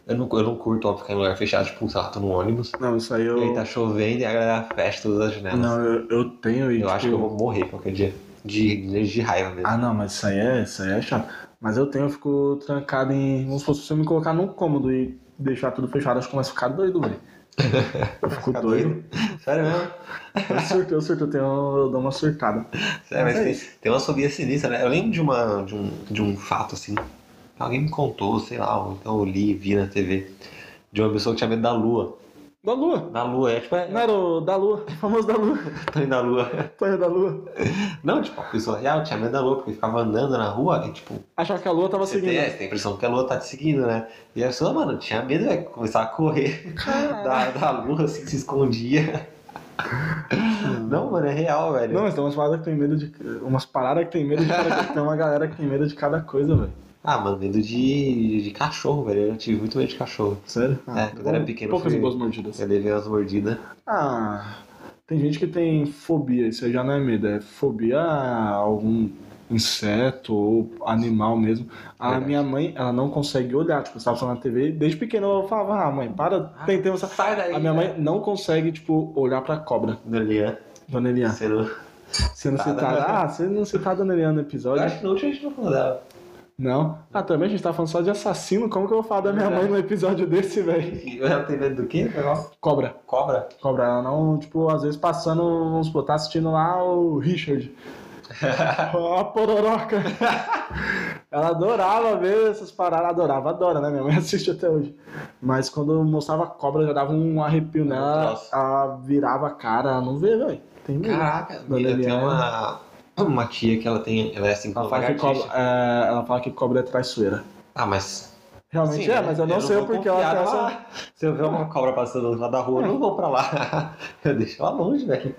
eu não, eu não curto ó, ficar em lugar fechado, tipo, lá, tô no ônibus,
Não, isso aí
e
eu.
aí tá chovendo e a galera fecha todas as janelas.
Não, eu, eu tenho e.
eu acho que
tipo,
eu vou morrer qualquer dia. De, de, de raiva mesmo.
Ah, não, mas isso aí é, isso aí é chato. Mas eu tenho, eu fico trancado em. Vamos supor, se você me colocar num cômodo e deixar tudo fechado, acho que começa a ficar doido, velho. [laughs] Eu fico
Fica
doido.
Sério mesmo?
Eu surto, eu surto, eu, tenho, eu dou uma surtada.
Sério,
Mas
mas
é
tem, tem uma fobia sinistra, né? Eu lembro de, uma, de, um, de um fato assim. Alguém me contou, sei lá, ou então eu li, vi na TV. De uma pessoa que tinha medo da lua.
Da Lua.
Da lua, é tipo, é,
Não era o da Lua, [laughs] o famoso da Lua. [laughs]
Tonho da lua.
Tonho da Lua.
Não, tipo, a pessoa real tinha medo da lua, porque ficava andando na rua e, tipo,
Achava que a Lua tava
você tem,
seguindo.
é, você tem a impressão que a lua tá te seguindo, né? E a pessoa, mano, tinha medo, velho, começar a correr [laughs] da, da lua, assim, se escondia. Não, mano, é real, velho.
Não, mas tem umas paradas que tem medo de. Umas paradas que tem medo de. Tem uma galera que tem medo de cada coisa, velho.
Ah, mano, medo de, de cachorro, velho. Eu tive muito medo de cachorro.
Sério?
É, quando eu era pequeno,
Poucas
fui-
e boas mordidas.
Eu levei umas mordidas.
Ah, tem gente que tem fobia, isso aí já não é medo, é fobia a algum inseto ou animal mesmo. A
Verdade.
minha mãe, ela não consegue olhar, tipo, eu estava falando na TV, desde pequeno eu falava, ah, mãe, para, tentei você.
Sai daí.
A minha mãe não consegue, tipo, olhar pra cobra,
Dona Eliane,
Dona Eliane.
sendo...
Sendo
citada.
citada. Ah, você não citar a Dona Eliane no
Eu
episódio?
acho que no último a gente não falou dela.
Não. Ah, também a gente tá falando só de assassino, como que eu vou falar da minha mãe no episódio desse, velho?
Ela tem medo do quê?
Cobra.
Cobra?
Cobra, ela não, tipo, às vezes passando, vamos supor, tá assistindo lá o Richard. [laughs] a pororoca. ela adorava ver essas paradas, adorava, adora, né? Minha mãe [laughs] assiste até hoje. Mas quando mostrava a cobra, já dava um arrepio nela, ela virava a cara, não vê, velho. Tem medo.
Caraca, eu tenho
Eliane.
uma, uma tia que ela tem, ela é assim com
Ela fala, que
lagartixa.
cobra, é, ela fala que cobra é traiçoeira.
Ah, mas...
Realmente
Sim,
é,
né?
mas eu não sei
vou
porque ela tem essa. [laughs]
Se eu ver uma cobra passando lá da rua, eu não vou pra lá. [laughs] Eu deixo ela longe, velho.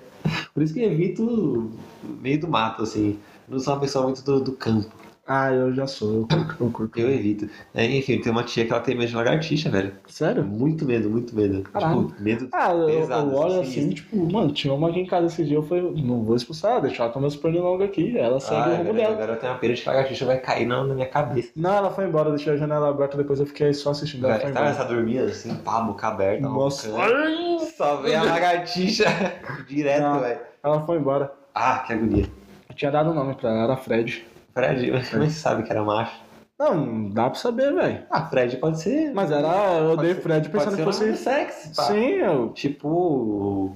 Por isso que eu evito meio do mato, assim. Não sou uma pessoa muito do, do campo.
Ah, eu já sou, eu curto. Eu curto.
Eu evito. É, enfim, tem uma tia que ela tem medo de lagartixa, velho.
Sério?
Muito medo, muito medo.
Caralho.
Tipo, medo.
Ah, eu,
Pesado,
eu olho
assim,
assim, tipo, mano, tinha uma aqui em casa esse dia, eu falei, não vou expulsar ela, deixar ela com meus pernilongos aqui, ela segue
Ah,
o rumo
agora,
dela.
agora eu tenho uma pena de lagartixa vai cair na, na minha cabeça.
Não, ela foi embora, deixei a janela aberta, depois eu fiquei só assistindo, ela foi
tá essa dormindo assim, pá, boca aberta,
Nossa,
roncando. Só vem a lagartixa [laughs] direto, velho.
ela foi embora.
Ah, que agonia.
Eu tinha dado o nome pra ela, era Fred.
Fred, como é que você sabe que era macho?
Não, dá pra saber, velho.
Ah, Fred pode ser.
Mas era, eu
ser-
Fred pensando que fosse...
sexy, pá.
Sim, eu...
Tipo.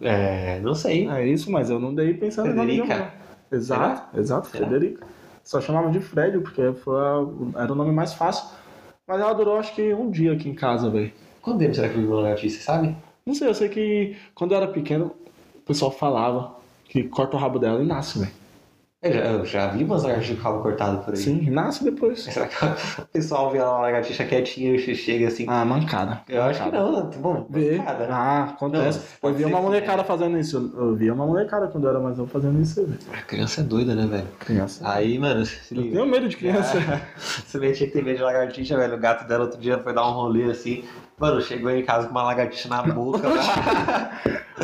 É. Não sei.
É isso, mas eu não dei pensando no nome de
Frederica?
uma. Exato, exato,
Será?
Frederica. Só chamava de Fred, porque foi a- era o nome mais fácil. Mas ela durou acho que um dia aqui em casa, velho.
Quanto tempo será que viveu uma lagartixa, você sabe?
Não sei, eu sei que quando eu era pequeno, o pessoal falava que corta o rabo dela e nasce, velho.
Eu já, eu já vi umas lagartixas com rabo cortado por aí.
Sim, nasce depois. [laughs]
Será que o pessoal vê uma lagartixa quietinha e chega assim?
Ah, mancada.
eu acho que
mancada.
não, né? Bom,
Vê.
mancada.
Ah, acontece.
Não,
eu
ser
uma
que-
molecada fazendo isso. Eu- via uma molecada quando eu era mais novo fazendo isso, velho.
A criança é doida, né, velho?
Criança.
Aí, mano, se
Eu tenho medo de criança. [laughs]
Você vê, tinha que ter medo de lagartixa, velho. O gato dela outro dia foi dar um rolê assim. Mano, chegou em casa com uma lagartixa na boca.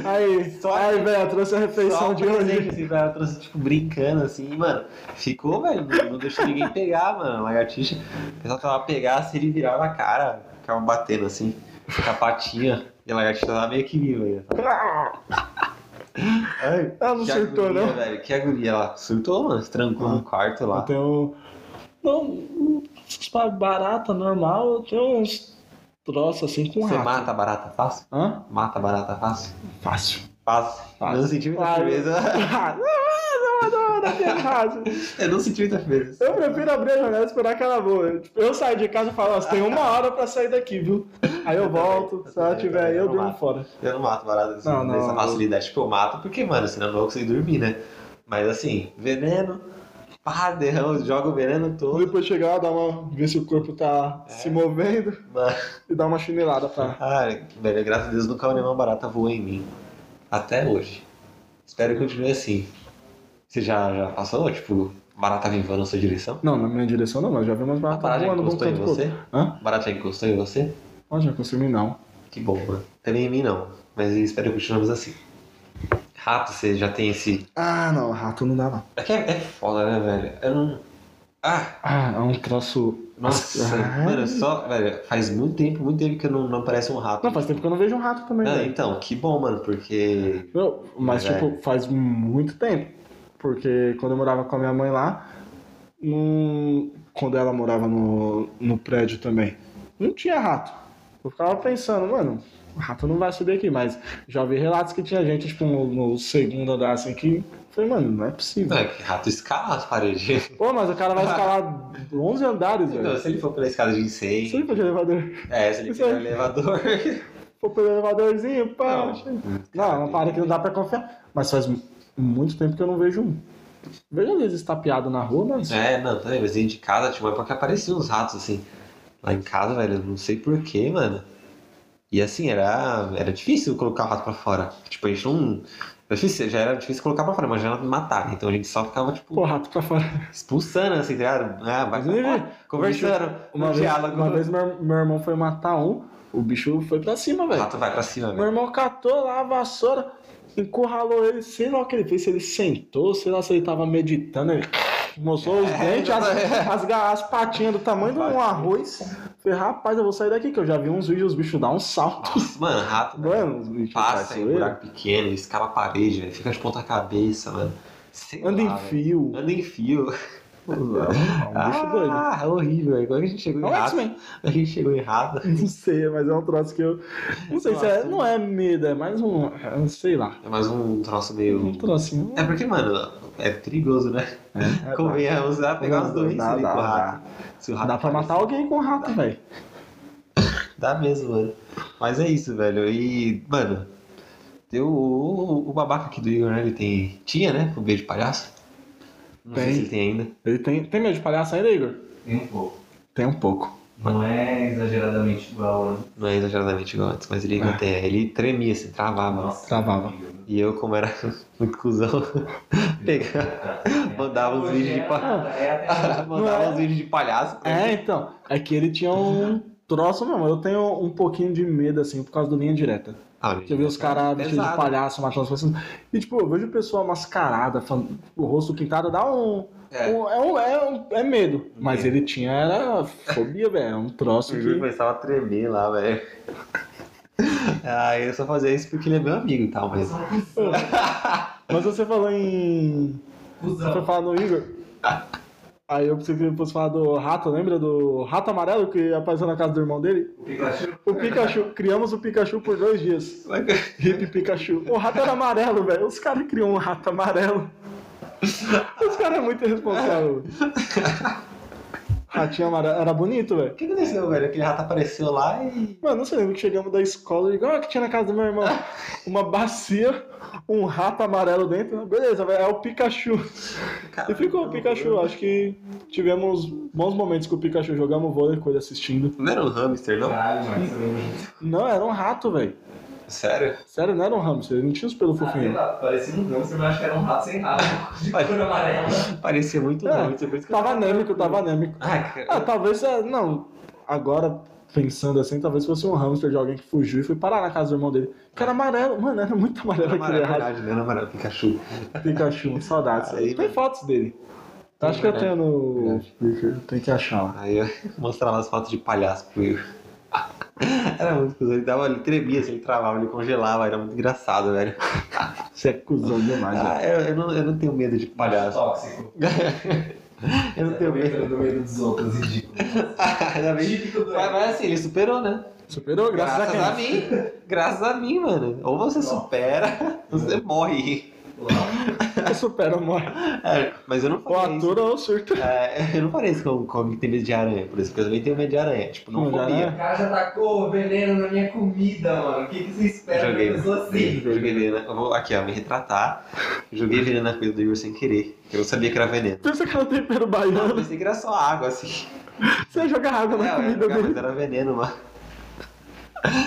Aí,
Só
aí,
que-
velho, eu trouxe a refeição
um
de hoje.
assim, ela, trouxe, tipo, brincando, assim, e, mano, ficou, velho, não, não deixou ninguém pegar, mano, a lagartixa. O pessoal tava pegar, se ele virava a cara, ficava batendo, assim, com a patinha, e a lagartixa tava meio que viva aí. Ai,
Ela não
que
surtou,
agonia,
não?
velho, que agonia lá. Surtou, mano, se trancou no quarto
Eu
lá.
tenho. Não, barata normal, eu tenho uns troços assim com
Você
rato.
mata a barata fácil?
Hã?
Mata a barata fácil?
Fácil.
Fácil.
Fácil.
Não senti muita firmeza. Eu não senti muita firmeza.
Eu prefiro abrir a janela e esperar que ela voe. Tipo, Eu saio de casa e falo, você tem uma hora pra sair daqui, viu? Aí eu volto, se ela tiver aí, eu durmo fora.
Eu não mato barata assim,
Não, não,
nessa
eu-
facilidade. Tipo, eu mato porque, mano, senão eu não vou conseguir dormir, né? Mas assim, veneno, pá, derrama, joga o veneno todo.
Depois chegar dar uma, ver se o corpo tá
É.
se movendo
Mano,
e dar uma chinelada pra.
ai, velho, graças a Deus nunca nenhuma barata voou em mim. Até hoje. Espero que continue assim. Você já, já passou, tipo, barata voando na sua direção?
Não, na minha direção não, mas já vi umas
A
baratas
barata já
voando de um
encostou em você?
Hã?
Barata já encostou em você?
Ó, já consumi não.
Que bom, mano. Também em mim não. Mas espero que continuemos assim. Rato, você já tem esse.
Ah, não, rato não dá não.
É que é, é foda, né, velho? Eu não. Ah!
Ah, é um troço.
Nossa,
Ah.
mano, só, velho, faz muito tempo, muito tempo que eu não, não parece um rato.
Não, faz tempo que eu não vejo um rato também,
Não,
velho.
então, que bom, mano, porque.
Não, mas,
Velho.
tipo, faz muito tempo. Porque quando eu morava com a minha mãe lá, não- quando ela morava no, no prédio também, não tinha rato. Eu ficava pensando, mano, o rato não vai subir aqui, mas já vi relatos que tinha gente, tipo, no, no segundo andar assim que. Falei, mano, não é possível.
Não, é que rato escala as paredes.
Pô, mas o cara vai [laughs] escalar 11 andares,
Então,
velho.
se ele for pela escada de
Isso aí
incêndio.
foi de elevador.
É, se ele
Isso
pegar o
aí.
elevador. [laughs]
Vou pelo elevadorzinho, pá.
Não,
Não, é uma parada que não dá pra confiar. Mas faz mu- muito tempo que eu não vejo um. Vejo às vezes tapeado na rua, mas.
É, não, também, mas dentro de casa tinha uma época que apareciam uns ratos assim. Lá em casa, velho, eu não sei porquê, mano. E assim, era, era difícil colocar o rato pra fora. Tipo, a gente não. era difícil- já era difícil colocar pra fora, mas já matar. Então a gente só ficava, tipo,
Pô, rato pra fora.
expulsando, assim, tá ligado? Ah, vai pra fora. Conversando.
Uma vez,
diálogo.
uma vez meu, meu irmão foi matar um, o bicho foi pra cima,
O
velho.
rato vai pra cima,
Meu
velho.
irmão catou lá a vassoura, encurralou ele, sei lá o que ele fez, se ele sentou, sei lá se ele tava meditando, ele mostrou os
É,
dentes, as,
exatamente.
as, as patinhas do tamanho de um arroz. Falei, rapaz, eu vou sair daqui, que eu já vi uns vídeos, os bichos dão um salto.
Mano, rato, velho.
Mano, os bichos
Passa
fazem
em buraco pequeno, escala a parede, velho. Fica de ponta cabeça, mano. Sei
Anda em
lá, velho.
fio.
Anda em fio.
É um doido.
Ah, é horrível, velho. Como é que a gente chegou
É
em
um
rato?
X-Men.
A gente chegou em rato. [laughs]
Não sei, mas é um troço que eu. Não sei se é. Não é medo, é mais um. é, Sei lá.
É mais um troço
Um
meio.
trocinho.
É porque, mano, é perigoso, né?
É, dá.
Convenhamos, dá pra pegar uns dois
Dá,
ali
dá,
com o
dá.
rato. Se o rato
Dá pra matar alguém com rato, velho. [laughs]
Dá mesmo, mano. Mas é isso, velho. E, mano, tem o, o, o babaca aqui do Igor, né? Ele tem. Tinha, né? O beijo de palhaço. Não sei
Tem.
se ele tem ainda.
Ele tem, tem medo de palhaço ainda, Igor?
Tem um pouco.
Tem um pouco.
Não é exageradamente igual, né?
Não é exageradamente igual antes, mas ele, tem, ele tremia, assim, travava.
Nossa,
Travava.
horrível.
E eu, como era [laughs] muito cuzão, [laughs] pegava, Mandava vídeos de
hoje
pa-
é- é até [laughs] hoje.
mandava
é?
uns vídeos de palhaço.
É, então. É que ele tinha um troço mesmo. Eu tenho um pouquinho de medo, assim, por causa do linha direta.
Ah,
Porque eu vi os caras vestidos de palhaço matando as pessoas. E, tipo, eu vejo pessoa mascarada, falando- o rosto pintado, dá um.
É.
um- é, um, é, um- é medo. Mas
Medo.
ele tinha, era fobia, velho. É um troço
O Júlio
que.
começava a tremer lá, velho. [laughs] Ah, eu só fazia isso porque ele é meu amigo e tal, mas.
Mas você falou em. Você foi falar no Igor. Aí eu pensei que ele fosse falar do rato, lembra do rato amarelo que apareceu na casa do irmão dele?
O Pikachu?
O Pikachu, criamos o Pikachu por dois dias. Hip Pikachu. O rato era amarelo, velho. Os caras criam um rato amarelo. Os caras é muito irresponsável. Ratinho amarelo. Era bonito, velho.
O que aconteceu, velho? Aquele rato apareceu lá e.
Mano, não sei, lembra que chegamos da escola e igual que tinha na casa do meu irmão. [laughs] Uma bacia, um rato amarelo dentro. Beleza, velho. É o Pikachu. E ficou o Pikachu. Acho que tivemos bons momentos com o Pikachu. Jogamos vôlei com ele assistindo.
Não era um hamster, não?
Caralho, eu lembro.
Não, era um rato, velho.
Sério?
Sério, não era um hamster. Ele não tinha os pelos
Ah,
fofinhos.
lá, parecia um hamster, mas acho que era um rato sem rabo. [laughs] De cor amarela.
Parecia muito
É,
hamster. por isso que eu
Tava anêmico, tava anêmico.
Ah, cara.
Ah, talvez, é, não. Agora, pensando assim, talvez fosse um hamster de alguém que fugiu e foi parar na casa do irmão dele. Que era amarelo, mano, era muito amarelo
Era
aquele
amarelo,
rato.
verdade, né? Era amarelo, Pikachu.
Pikachu, [laughs] saudades.
Aí,
Tem
mano.
fotos dele. Acho que eu tenho no. Tem que achar lá.
Aí eu mostrava as fotos de palhaço pro Igor. [laughs] Era muito cuzão. Ele, dava, ele tremia, assim, ele travava, ele congelava. Era muito engraçado, velho. [laughs]
Você é cuzão demais,
Ah,
velho.
eu, eu não, eu não tenho medo de palhaço.
Tóxico. [laughs]
eu não tenho medo.
do medo dos outros, ridículo.
Ainda bem. Mas, mas assim, ele superou, né?
Superou, graças,
Graças
a
a mim. Graças a mim, mano. Ou você supera, ou você morre.
Você [laughs] supera, morre.
É, mas eu não
Ou
faria isso.
atura ou surta.
É, eu não faria isso com, com alguém que tem medo de aranha, por isso que eu também tenho medo de aranha. Tipo, não
aranha?
O cara já tacou veneno na minha comida, mano. O que, que você espera
Joguei.
de uma pessoa assim?
Joguei veneno. Eu vou aqui, ó, me retratar. Joguei veneno na coisa do Igor sem querer. Eu não sabia que era veneno.
Pensa que era tempero
Não, eu
baiano.
pensei que era só água, assim.
Você ia jogar água na
É, eu ia
comida
jogar, mas
dele.
era veneno, mano.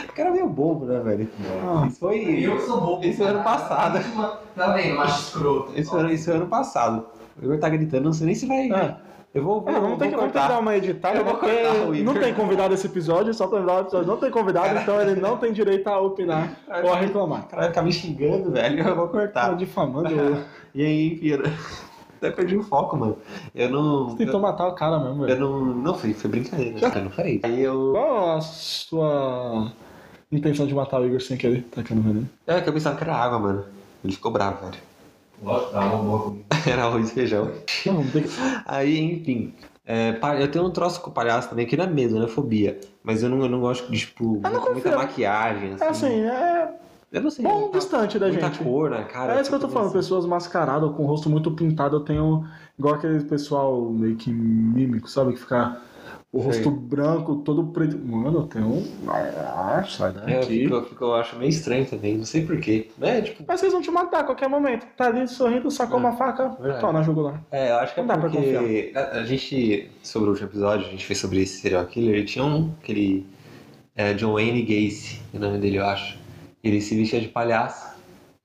O cara é meio bobo, né, velho?
Ah,
Isso foi.
Eu sou bobo.
Isso foi ano
cara.
passado.
Tá vendo, macho escroto.
Isso foi, isso foi ano passado. O Igor tá gritando, não sei nem se vai.
É.
Eu vou,
É, vamos ter, que, vamos ter que
cortar.
dar uma editada,
Eu vou
porque
cortar o Igor.
não tem convidado esse episódio, só pra lembrar o episódio, não tem convidado, então ele não tem direito a opinar ou a reclamar.
O cara vai ficar me xingando, velho. Eu vou
Tá
cortar.
difamando. [laughs]
E aí, filho. [laughs] Até perdi o foco, mano. Eu não.
Você tentou matar o cara mesmo,
Eu
velho.
não. Não, foi, foi brincadeira. Eu não falei. Aí eu.
Qual a sua intenção de matar o Igor sem querer, tacando veneno?
É que eu pensava que era água, mano. Ele ficou bravo, velho.
Lógico, boa comida. [laughs]
Era arroz e feijão.
Não, vamos ter que...
Aí, enfim. é, eu tenho um troço com o palhaço também, que não é medo, não é fobia. Mas eu não, eu não gosto de, tipo,
Eu não
muita, muita
confio.
maquiagem, assim.
É assim, é
Eu não sei.
bom
muita,
distante da
muita
gente.
cor na cara.
É isso que eu tô
tipo,
falando,
assim.
pessoas mascaradas com o rosto muito pintado, eu tenho igual aquele pessoal meio que mímico, sabe? Que fica O
Sei.
rosto branco, todo preto. Mano, tem um. Ah, sai
É, eu,
daqui.
fico, eu, fico- eu acho meio estranho também, não sei porquê. É, tipo,
Mas vocês vão te matar a qualquer momento. Tá ali sorrindo, sacou
É,
uma faca,
verdade.
toma, jogou lá.
é, eu acho que é
Não dá pra
porque a, a gente, sobre o último episódio, a gente fez sobre esse serial killer, ele tinha um, aquele é, John Wayne Gacy, o nome dele, eu acho. Ele se vestia de palhaço.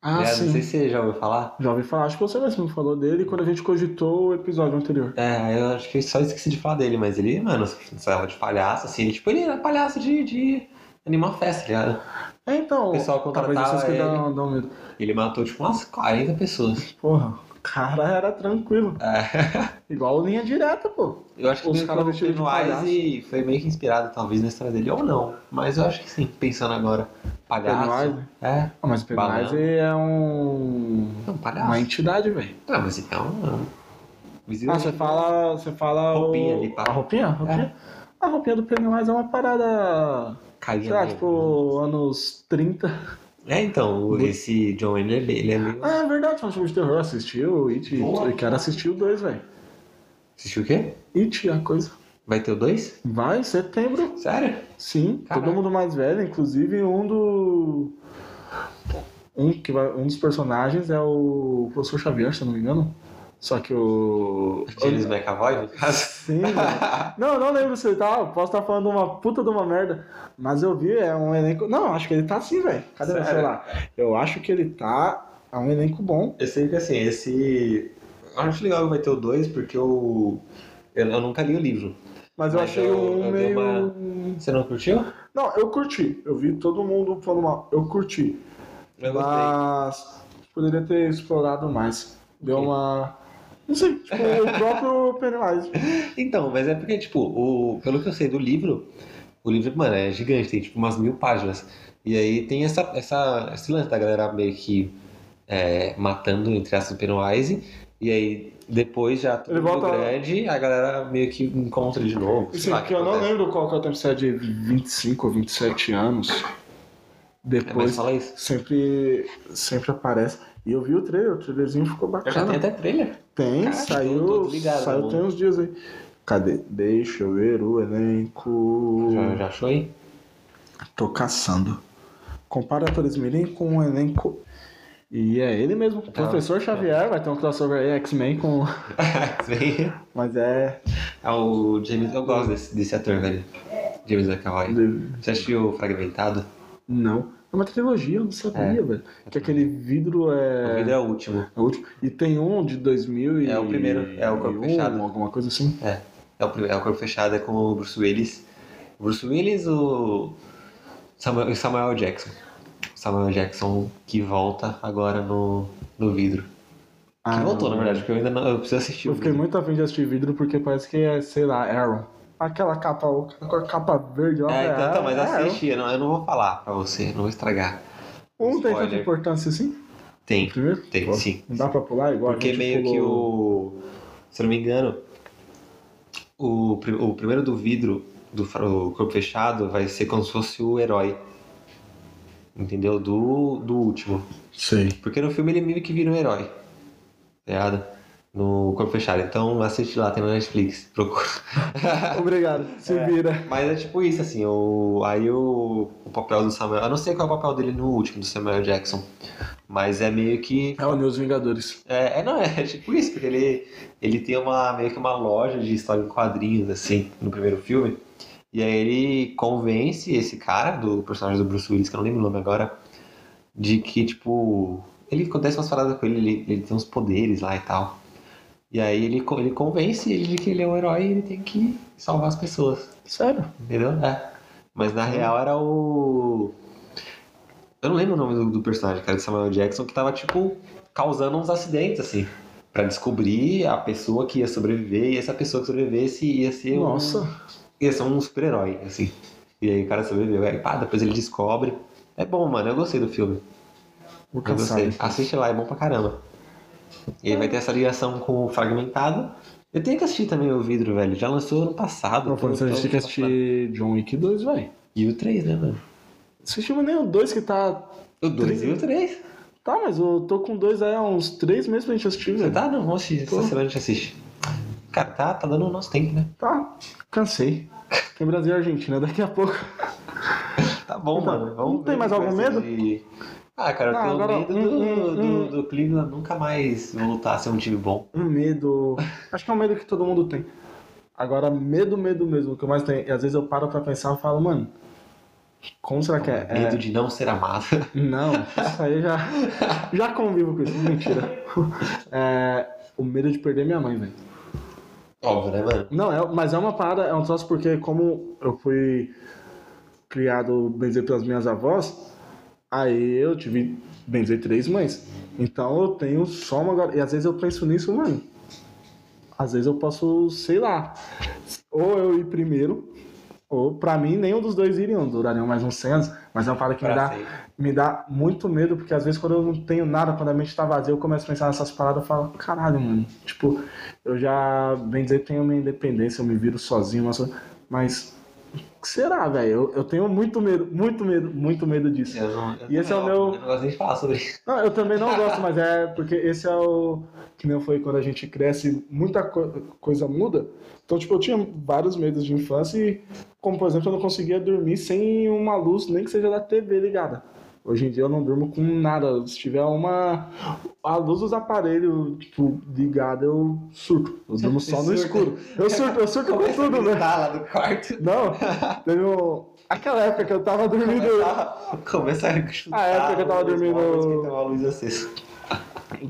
Ah,
É,
sim.
Não sei se você já ouviu falar.
Já ouvi falar, acho que você mesmo falou dele quando a gente cogitou o episódio anterior.
É, eu acho que só esqueci de falar dele, mas ele, mano, saiu de palhaço, assim, ele, tipo, ele era palhaço de, de animar festa, tá ligado?
É, então.
O pessoal
talvez
contratava
vocês que
ele.
dão, dão medo.
Ele matou, tipo, umas 40 pessoas.
Porra, cara era tranquilo.
É, [laughs]
Igual linha direta, pô.
eu acho que
Os caras de
Pennywise foi meio que inspirado, talvez, na história dele, ou não. Mas eu acho que sim, pensando agora. Palhaço.
Pennywise?
É,
Ah, mas Pennywise é um.
não, palhaço.
Uma entidade, velho.
Não, mas então. Não. Visível-
Ah, você fala. Você fala.
Roupinha
o...
ali, pá.
A roupinha? A roupinha? A roupinha do Pennywise é uma parada.
Carinha
Sei lá, tipo, anos 30.
É, então, esse John Wayne, ele, ele é meio.
Ah, é verdade, foi um filme de terror. Assistiu It.
Boa.
Eu quero assistir o 2, velho.
Assistiu o quê?
It, a coisa.
Vai ter o 2?
Vai, setembro.
Sério?
Sim,
Caraca.
todo mundo mais velho, inclusive um do. Um, que vai, um dos personagens é o professor Xavier, se eu não me engano. Só que o.
James McAvoy, no caso?
Sim, velho. Não, não lembro se ele tá. Posso estar falando uma puta de uma merda. Mas eu vi, é um elenco. Não, acho que ele tá sim, velho. Cadê meu
Sério?
celular? Eu acho que ele tá. É um elenco bom.
Eu sei que assim, esse. Eu acho legal que vai ter o 2 porque eu... eu. eu nunca li o livro.
Mas eu
Mas
achei
eu-
um
eu
meio.
uma- Você não curtiu?
Não, eu curti. Eu vi todo mundo falando mal. Eu curti.
Eu gostei.
mas poderia ter explorado mais. Deu
Ok.
uma. Não sei, tipo, [laughs] o próprio Pennywise.
Então, mas é porque, tipo, o... pelo que eu sei do livro, o livro, mano, é gigante, tem tipo umas mil páginas. E aí tem essa, essa, esse lance da galera meio que é, matando, entre aspas, o Pennywise. E aí depois já tudo
volta-
grande, a galera meio que encontra de novo.
Sim,
lá que
eu não
acontece.
lembro qual que é o tempo, se é de 25 ou 27 anos.
É,
Depois
fala isso.
sempre, sempre aparece. E eu vi o trailer, o trailerzinho ficou
Já
bacana.
tem até trailer.
Tem,
Caraca,
saiu,
ligado,
saiu
mano.
tem uns dias aí. Cadê? Deixa eu ver o elenco.
Já, já achou aí?
Tô caçando. Compara atores mirim com um elenco. E é ele mesmo.
Tá.
Professor Xavier, vai ter um crossover aí, X-Men com. [laughs]
Sim.
Mas é.
É o James. Eu gosto desse, desse ator, velho. James McAvoy. Você assistiu Fragmentado?
Não. É uma trilogia, eu não sabia,
É.
velho. Que aquele vidro
O
é.
vídeo é o último.
é o último. E tem um de 2000 e...
É o primeiro, é o Corpo Fechado.
Alguma coisa assim.
É. É o, prim- é o corpo fechado, é com o Bruce Willis. O Bruce Willis, o Samuel, Samuel Jackson. Samuel Jackson que volta agora no, no vidro. Que
Ah,
voltou, na
não.
verdade, porque eu ainda não. Eu preciso assistir.
Eu
o
fiquei
vidro.
muito afim de assistir vidro porque parece que é, sei lá, Aaron. Aquela capa, o cara com a capa verde lá.
É, então, tá, mas
é
assiste, eu não, eu não vou falar pra você, não vou estragar.
Um tem tanta importância assim?
Tem,
Primeiro?
tem,
Pô,
sim.
Não dá pra pular igual a
Porque
gente
meio que
pulou-
o. Se eu não me engano, o, o primeiro do vidro, do corpo fechado, vai ser como se fosse o herói. Entendeu? Do, do último.
Sei.
Porque no filme ele meio que vira um herói. Tá ligado? No corpo fechado. Então assiste lá, tem na Netflix. [laughs] Procura.
Obrigado. Se vira.
Mas é tipo isso, assim. O, aí o, o papel do Samuel. Eu não sei qual é o papel dele no último, do Samuel Jackson. Mas é meio que
É o News Vingadores.
é, é, não, é tipo isso, porque ele, ele tem uma, meio que uma loja de história em quadrinhos, assim, no primeiro filme. E aí ele convence esse cara, do personagem do Bruce Willis, que eu não lembro o nome agora, de que, tipo, ele acontece umas paradas com ele, ele, ele tem uns poderes lá e tal. E aí ele, ele convence ele de que ele é um herói e ele tem que salvar as pessoas.
Sério?
Entendeu? É. Mas na real era o. Eu não lembro o nome do, do personagem, cara, de Samuel Jackson, que tava, tipo, causando uns acidentes, assim. Pra descobrir a pessoa que ia sobreviver, e essa pessoa que sobrevivesse ia ser
Nossa.
um. ia ser um super-herói, assim. E aí o cara sobreviveu. Aí, pá, depois ele descobre. É bom, mano, eu gostei do filme.
Vou
Eu gostei. Assiste lá, é bom pra caramba. E aí vai ter essa ligação com o Fragmentado. Eu tenho que assistir também o vidro, velho. Já lançou ano passado.
Não, a gente tem que assistir John Wick 2, velho.
E o 3, né, mano?
Assistimos nem o 2 que tá.
O 2 e o 3.
Tá, mas eu tô com dois aí há uns três meses pra gente assistir,
Você
velho.
tá? Não, vamos assistir. Essa semana a gente assiste. Cara, tá, tá dando o nosso tempo, né?
Tá, cansei. Tem Brasil e Argentina daqui a pouco. [laughs]
Tá bom,
Então,
mano. Vamos
não tem mais algum medo?
de- Ah, cara, eu
Não,
tenho
agora,
medo do,
um, um,
do, do Cleveland nunca mais voltar a ser um time bom.
Um medo. Acho que é um medo que todo mundo tem. Agora, medo, medo mesmo, que eu mais tenho. E às vezes eu paro pra pensar e falo, mano, como será que é?
Medo
É,
de não ser amado. [laughs]
Não, isso aí já. Já convivo com isso, mentira. É, o medo de perder minha mãe, velho.
Óbvio, né, mano?
Não, é, mas é uma parada, é um troço porque como eu fui criado, bem dizer, pelas minhas avós, aí eu tive, bem dizer, três mães. Então eu tenho só uma agora. E às vezes eu penso nisso, mano. Às vezes eu posso, sei lá, ou eu ir primeiro, ou pra mim nenhum dos dois iriam, durariam mais uns 100 anos, mas é uma parada que me dá, me dá muito medo, porque às vezes quando eu não tenho nada, quando a mente tá vazia, eu começo a pensar nessas paradas e falo, caralho, mano, tipo, eu já, bem dizer, tenho minha independência, eu me viro sozinho, mas, que será, velho? Eu, eu tenho muito medo, muito medo, muito medo disso.
Eu não, eu
E esse é o meu-
Eu não gosto nem de falar sobre isso.
Não, eu também não gosto, [laughs] mas é porque esse é o que nem foi quando a gente cresce, muita co- coisa muda. Então, tipo, eu tinha vários medos de infância e, como por exemplo, eu não conseguia dormir sem uma luz, nem que seja da TV ligada. Hoje em dia eu não durmo com nada. Se tiver uma. A luz dos aparelhos, tipo, ligada, eu surto. Eu durmo só no [laughs] escuro. Eu surto, eu surto com tudo, né?
lá do quarto.
Não, teve um. Aquela época que eu tava dormindo.
Começa a chutar.
A época que eu tava dormindo-
uma luz acesa.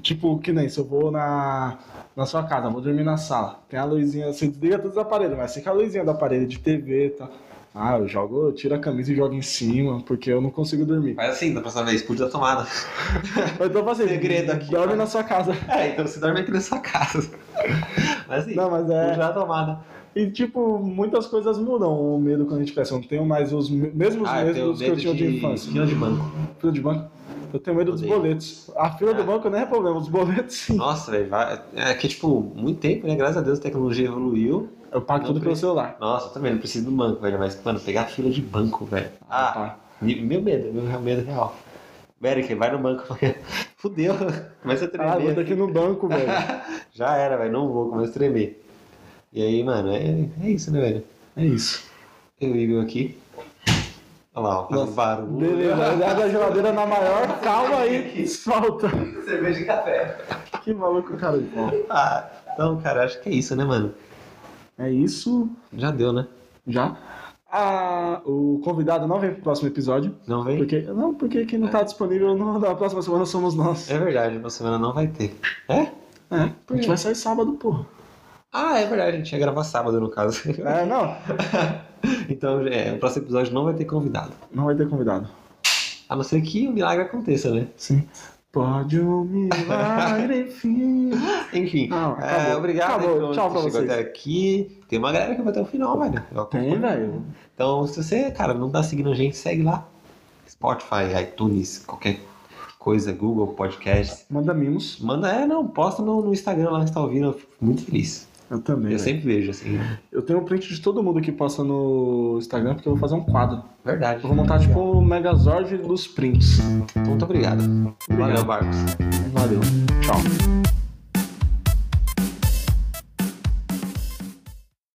Tipo, que nem se eu vou na, na sua casa, vou dormir na sala. Tem a luzinha, você desliga todos os aparelhos, mas fica a luzinha do aparelho de TV e tal. Ah, eu jogo, eu tiro a camisa e jogo em cima, porque eu não consigo dormir.
Faz assim, da próxima vez, puxa a tomada. [laughs]
Então, tipo assim,
Segredo aqui,
dorme
ó.
na sua casa.
É, então você dorme aqui na sua casa. [laughs] Mas assim,
Não, mas é-
puxa a tomada.
E, tipo, muitas coisas mudam o medo quando a gente cresce. Eu não tenho mais os me- mesmos
Ah, eu
medos que eu
medo
tinha de,
de
infância.
fila de banco.
Fila de banco? Eu tenho medo dos
Odeio.
boletos. A fila do
Ah.
banco não é problema, os boletos sim.
Nossa, velho, vai- é que tipo, muito tempo, né? Graças a Deus a tecnologia evoluiu.
Eu pago
Não
tudo pelo celular.
Nossa, eu também não preciso do banco, velho. Mas, mano, pegar fila de banco, velho. Ah,
Tá.
mi- meu medo, meu medo real. Eric, vai no banco. [laughs] Fudeu. Começa a tremer.
Ah, vou ter que no banco, velho. [laughs]
Já era, velho. Não vou, começa a tremer. E aí, mano, é, é isso, né, velho?
É isso.
Eu o Igor aqui. Olha lá, ó,
Nossa,
barulho.
Beleza, [laughs] a geladeira na maior, calma aí, solta.
Cerveja e café.
Que maluco, cara.
Ah, então, cara, acho que é isso, né, mano?
É isso,
Já deu, né?
já. Ah, o convidado não vem pro próximo episódio.
Não vem?
Porque, não, porque quem não tá disponível no- na próxima semana somos nós.
É verdade, na semana não vai ter. É?
É, a gente vai sair sábado, porra.
Ah, é verdade, a gente ia gravar sábado, no caso.
É, não, [laughs]
então, é, o próximo episódio não vai ter convidado.
não vai ter convidado.
A não ser que o milagre aconteça, né?
Sim. Pode um milagre, [laughs] enfim.
Enfim,
Não,
é, obrigado
Acabou.
por
Tchau pra vocês.
até aqui. Tem uma galera que vai até o final, velho.
Tem, velho.
Então, se você, cara, não tá seguindo a gente, segue lá. Spotify, iTunes, qualquer coisa, Google Podcasts.
Manda mimos.
Manda, é, não, posta no, no Instagram lá que você tá ouvindo, eu fico muito feliz.
Eu também.
Eu
velho.
sempre vejo, assim.
Eu tenho um print de todo mundo que posta no Instagram, porque eu vou fazer um quadro.
Verdade.
Eu vou montar tipo o Megazord dos prints.
Muito obrigado. Valeu,
Obrigado.
Barcos.
Valeu. Tchau.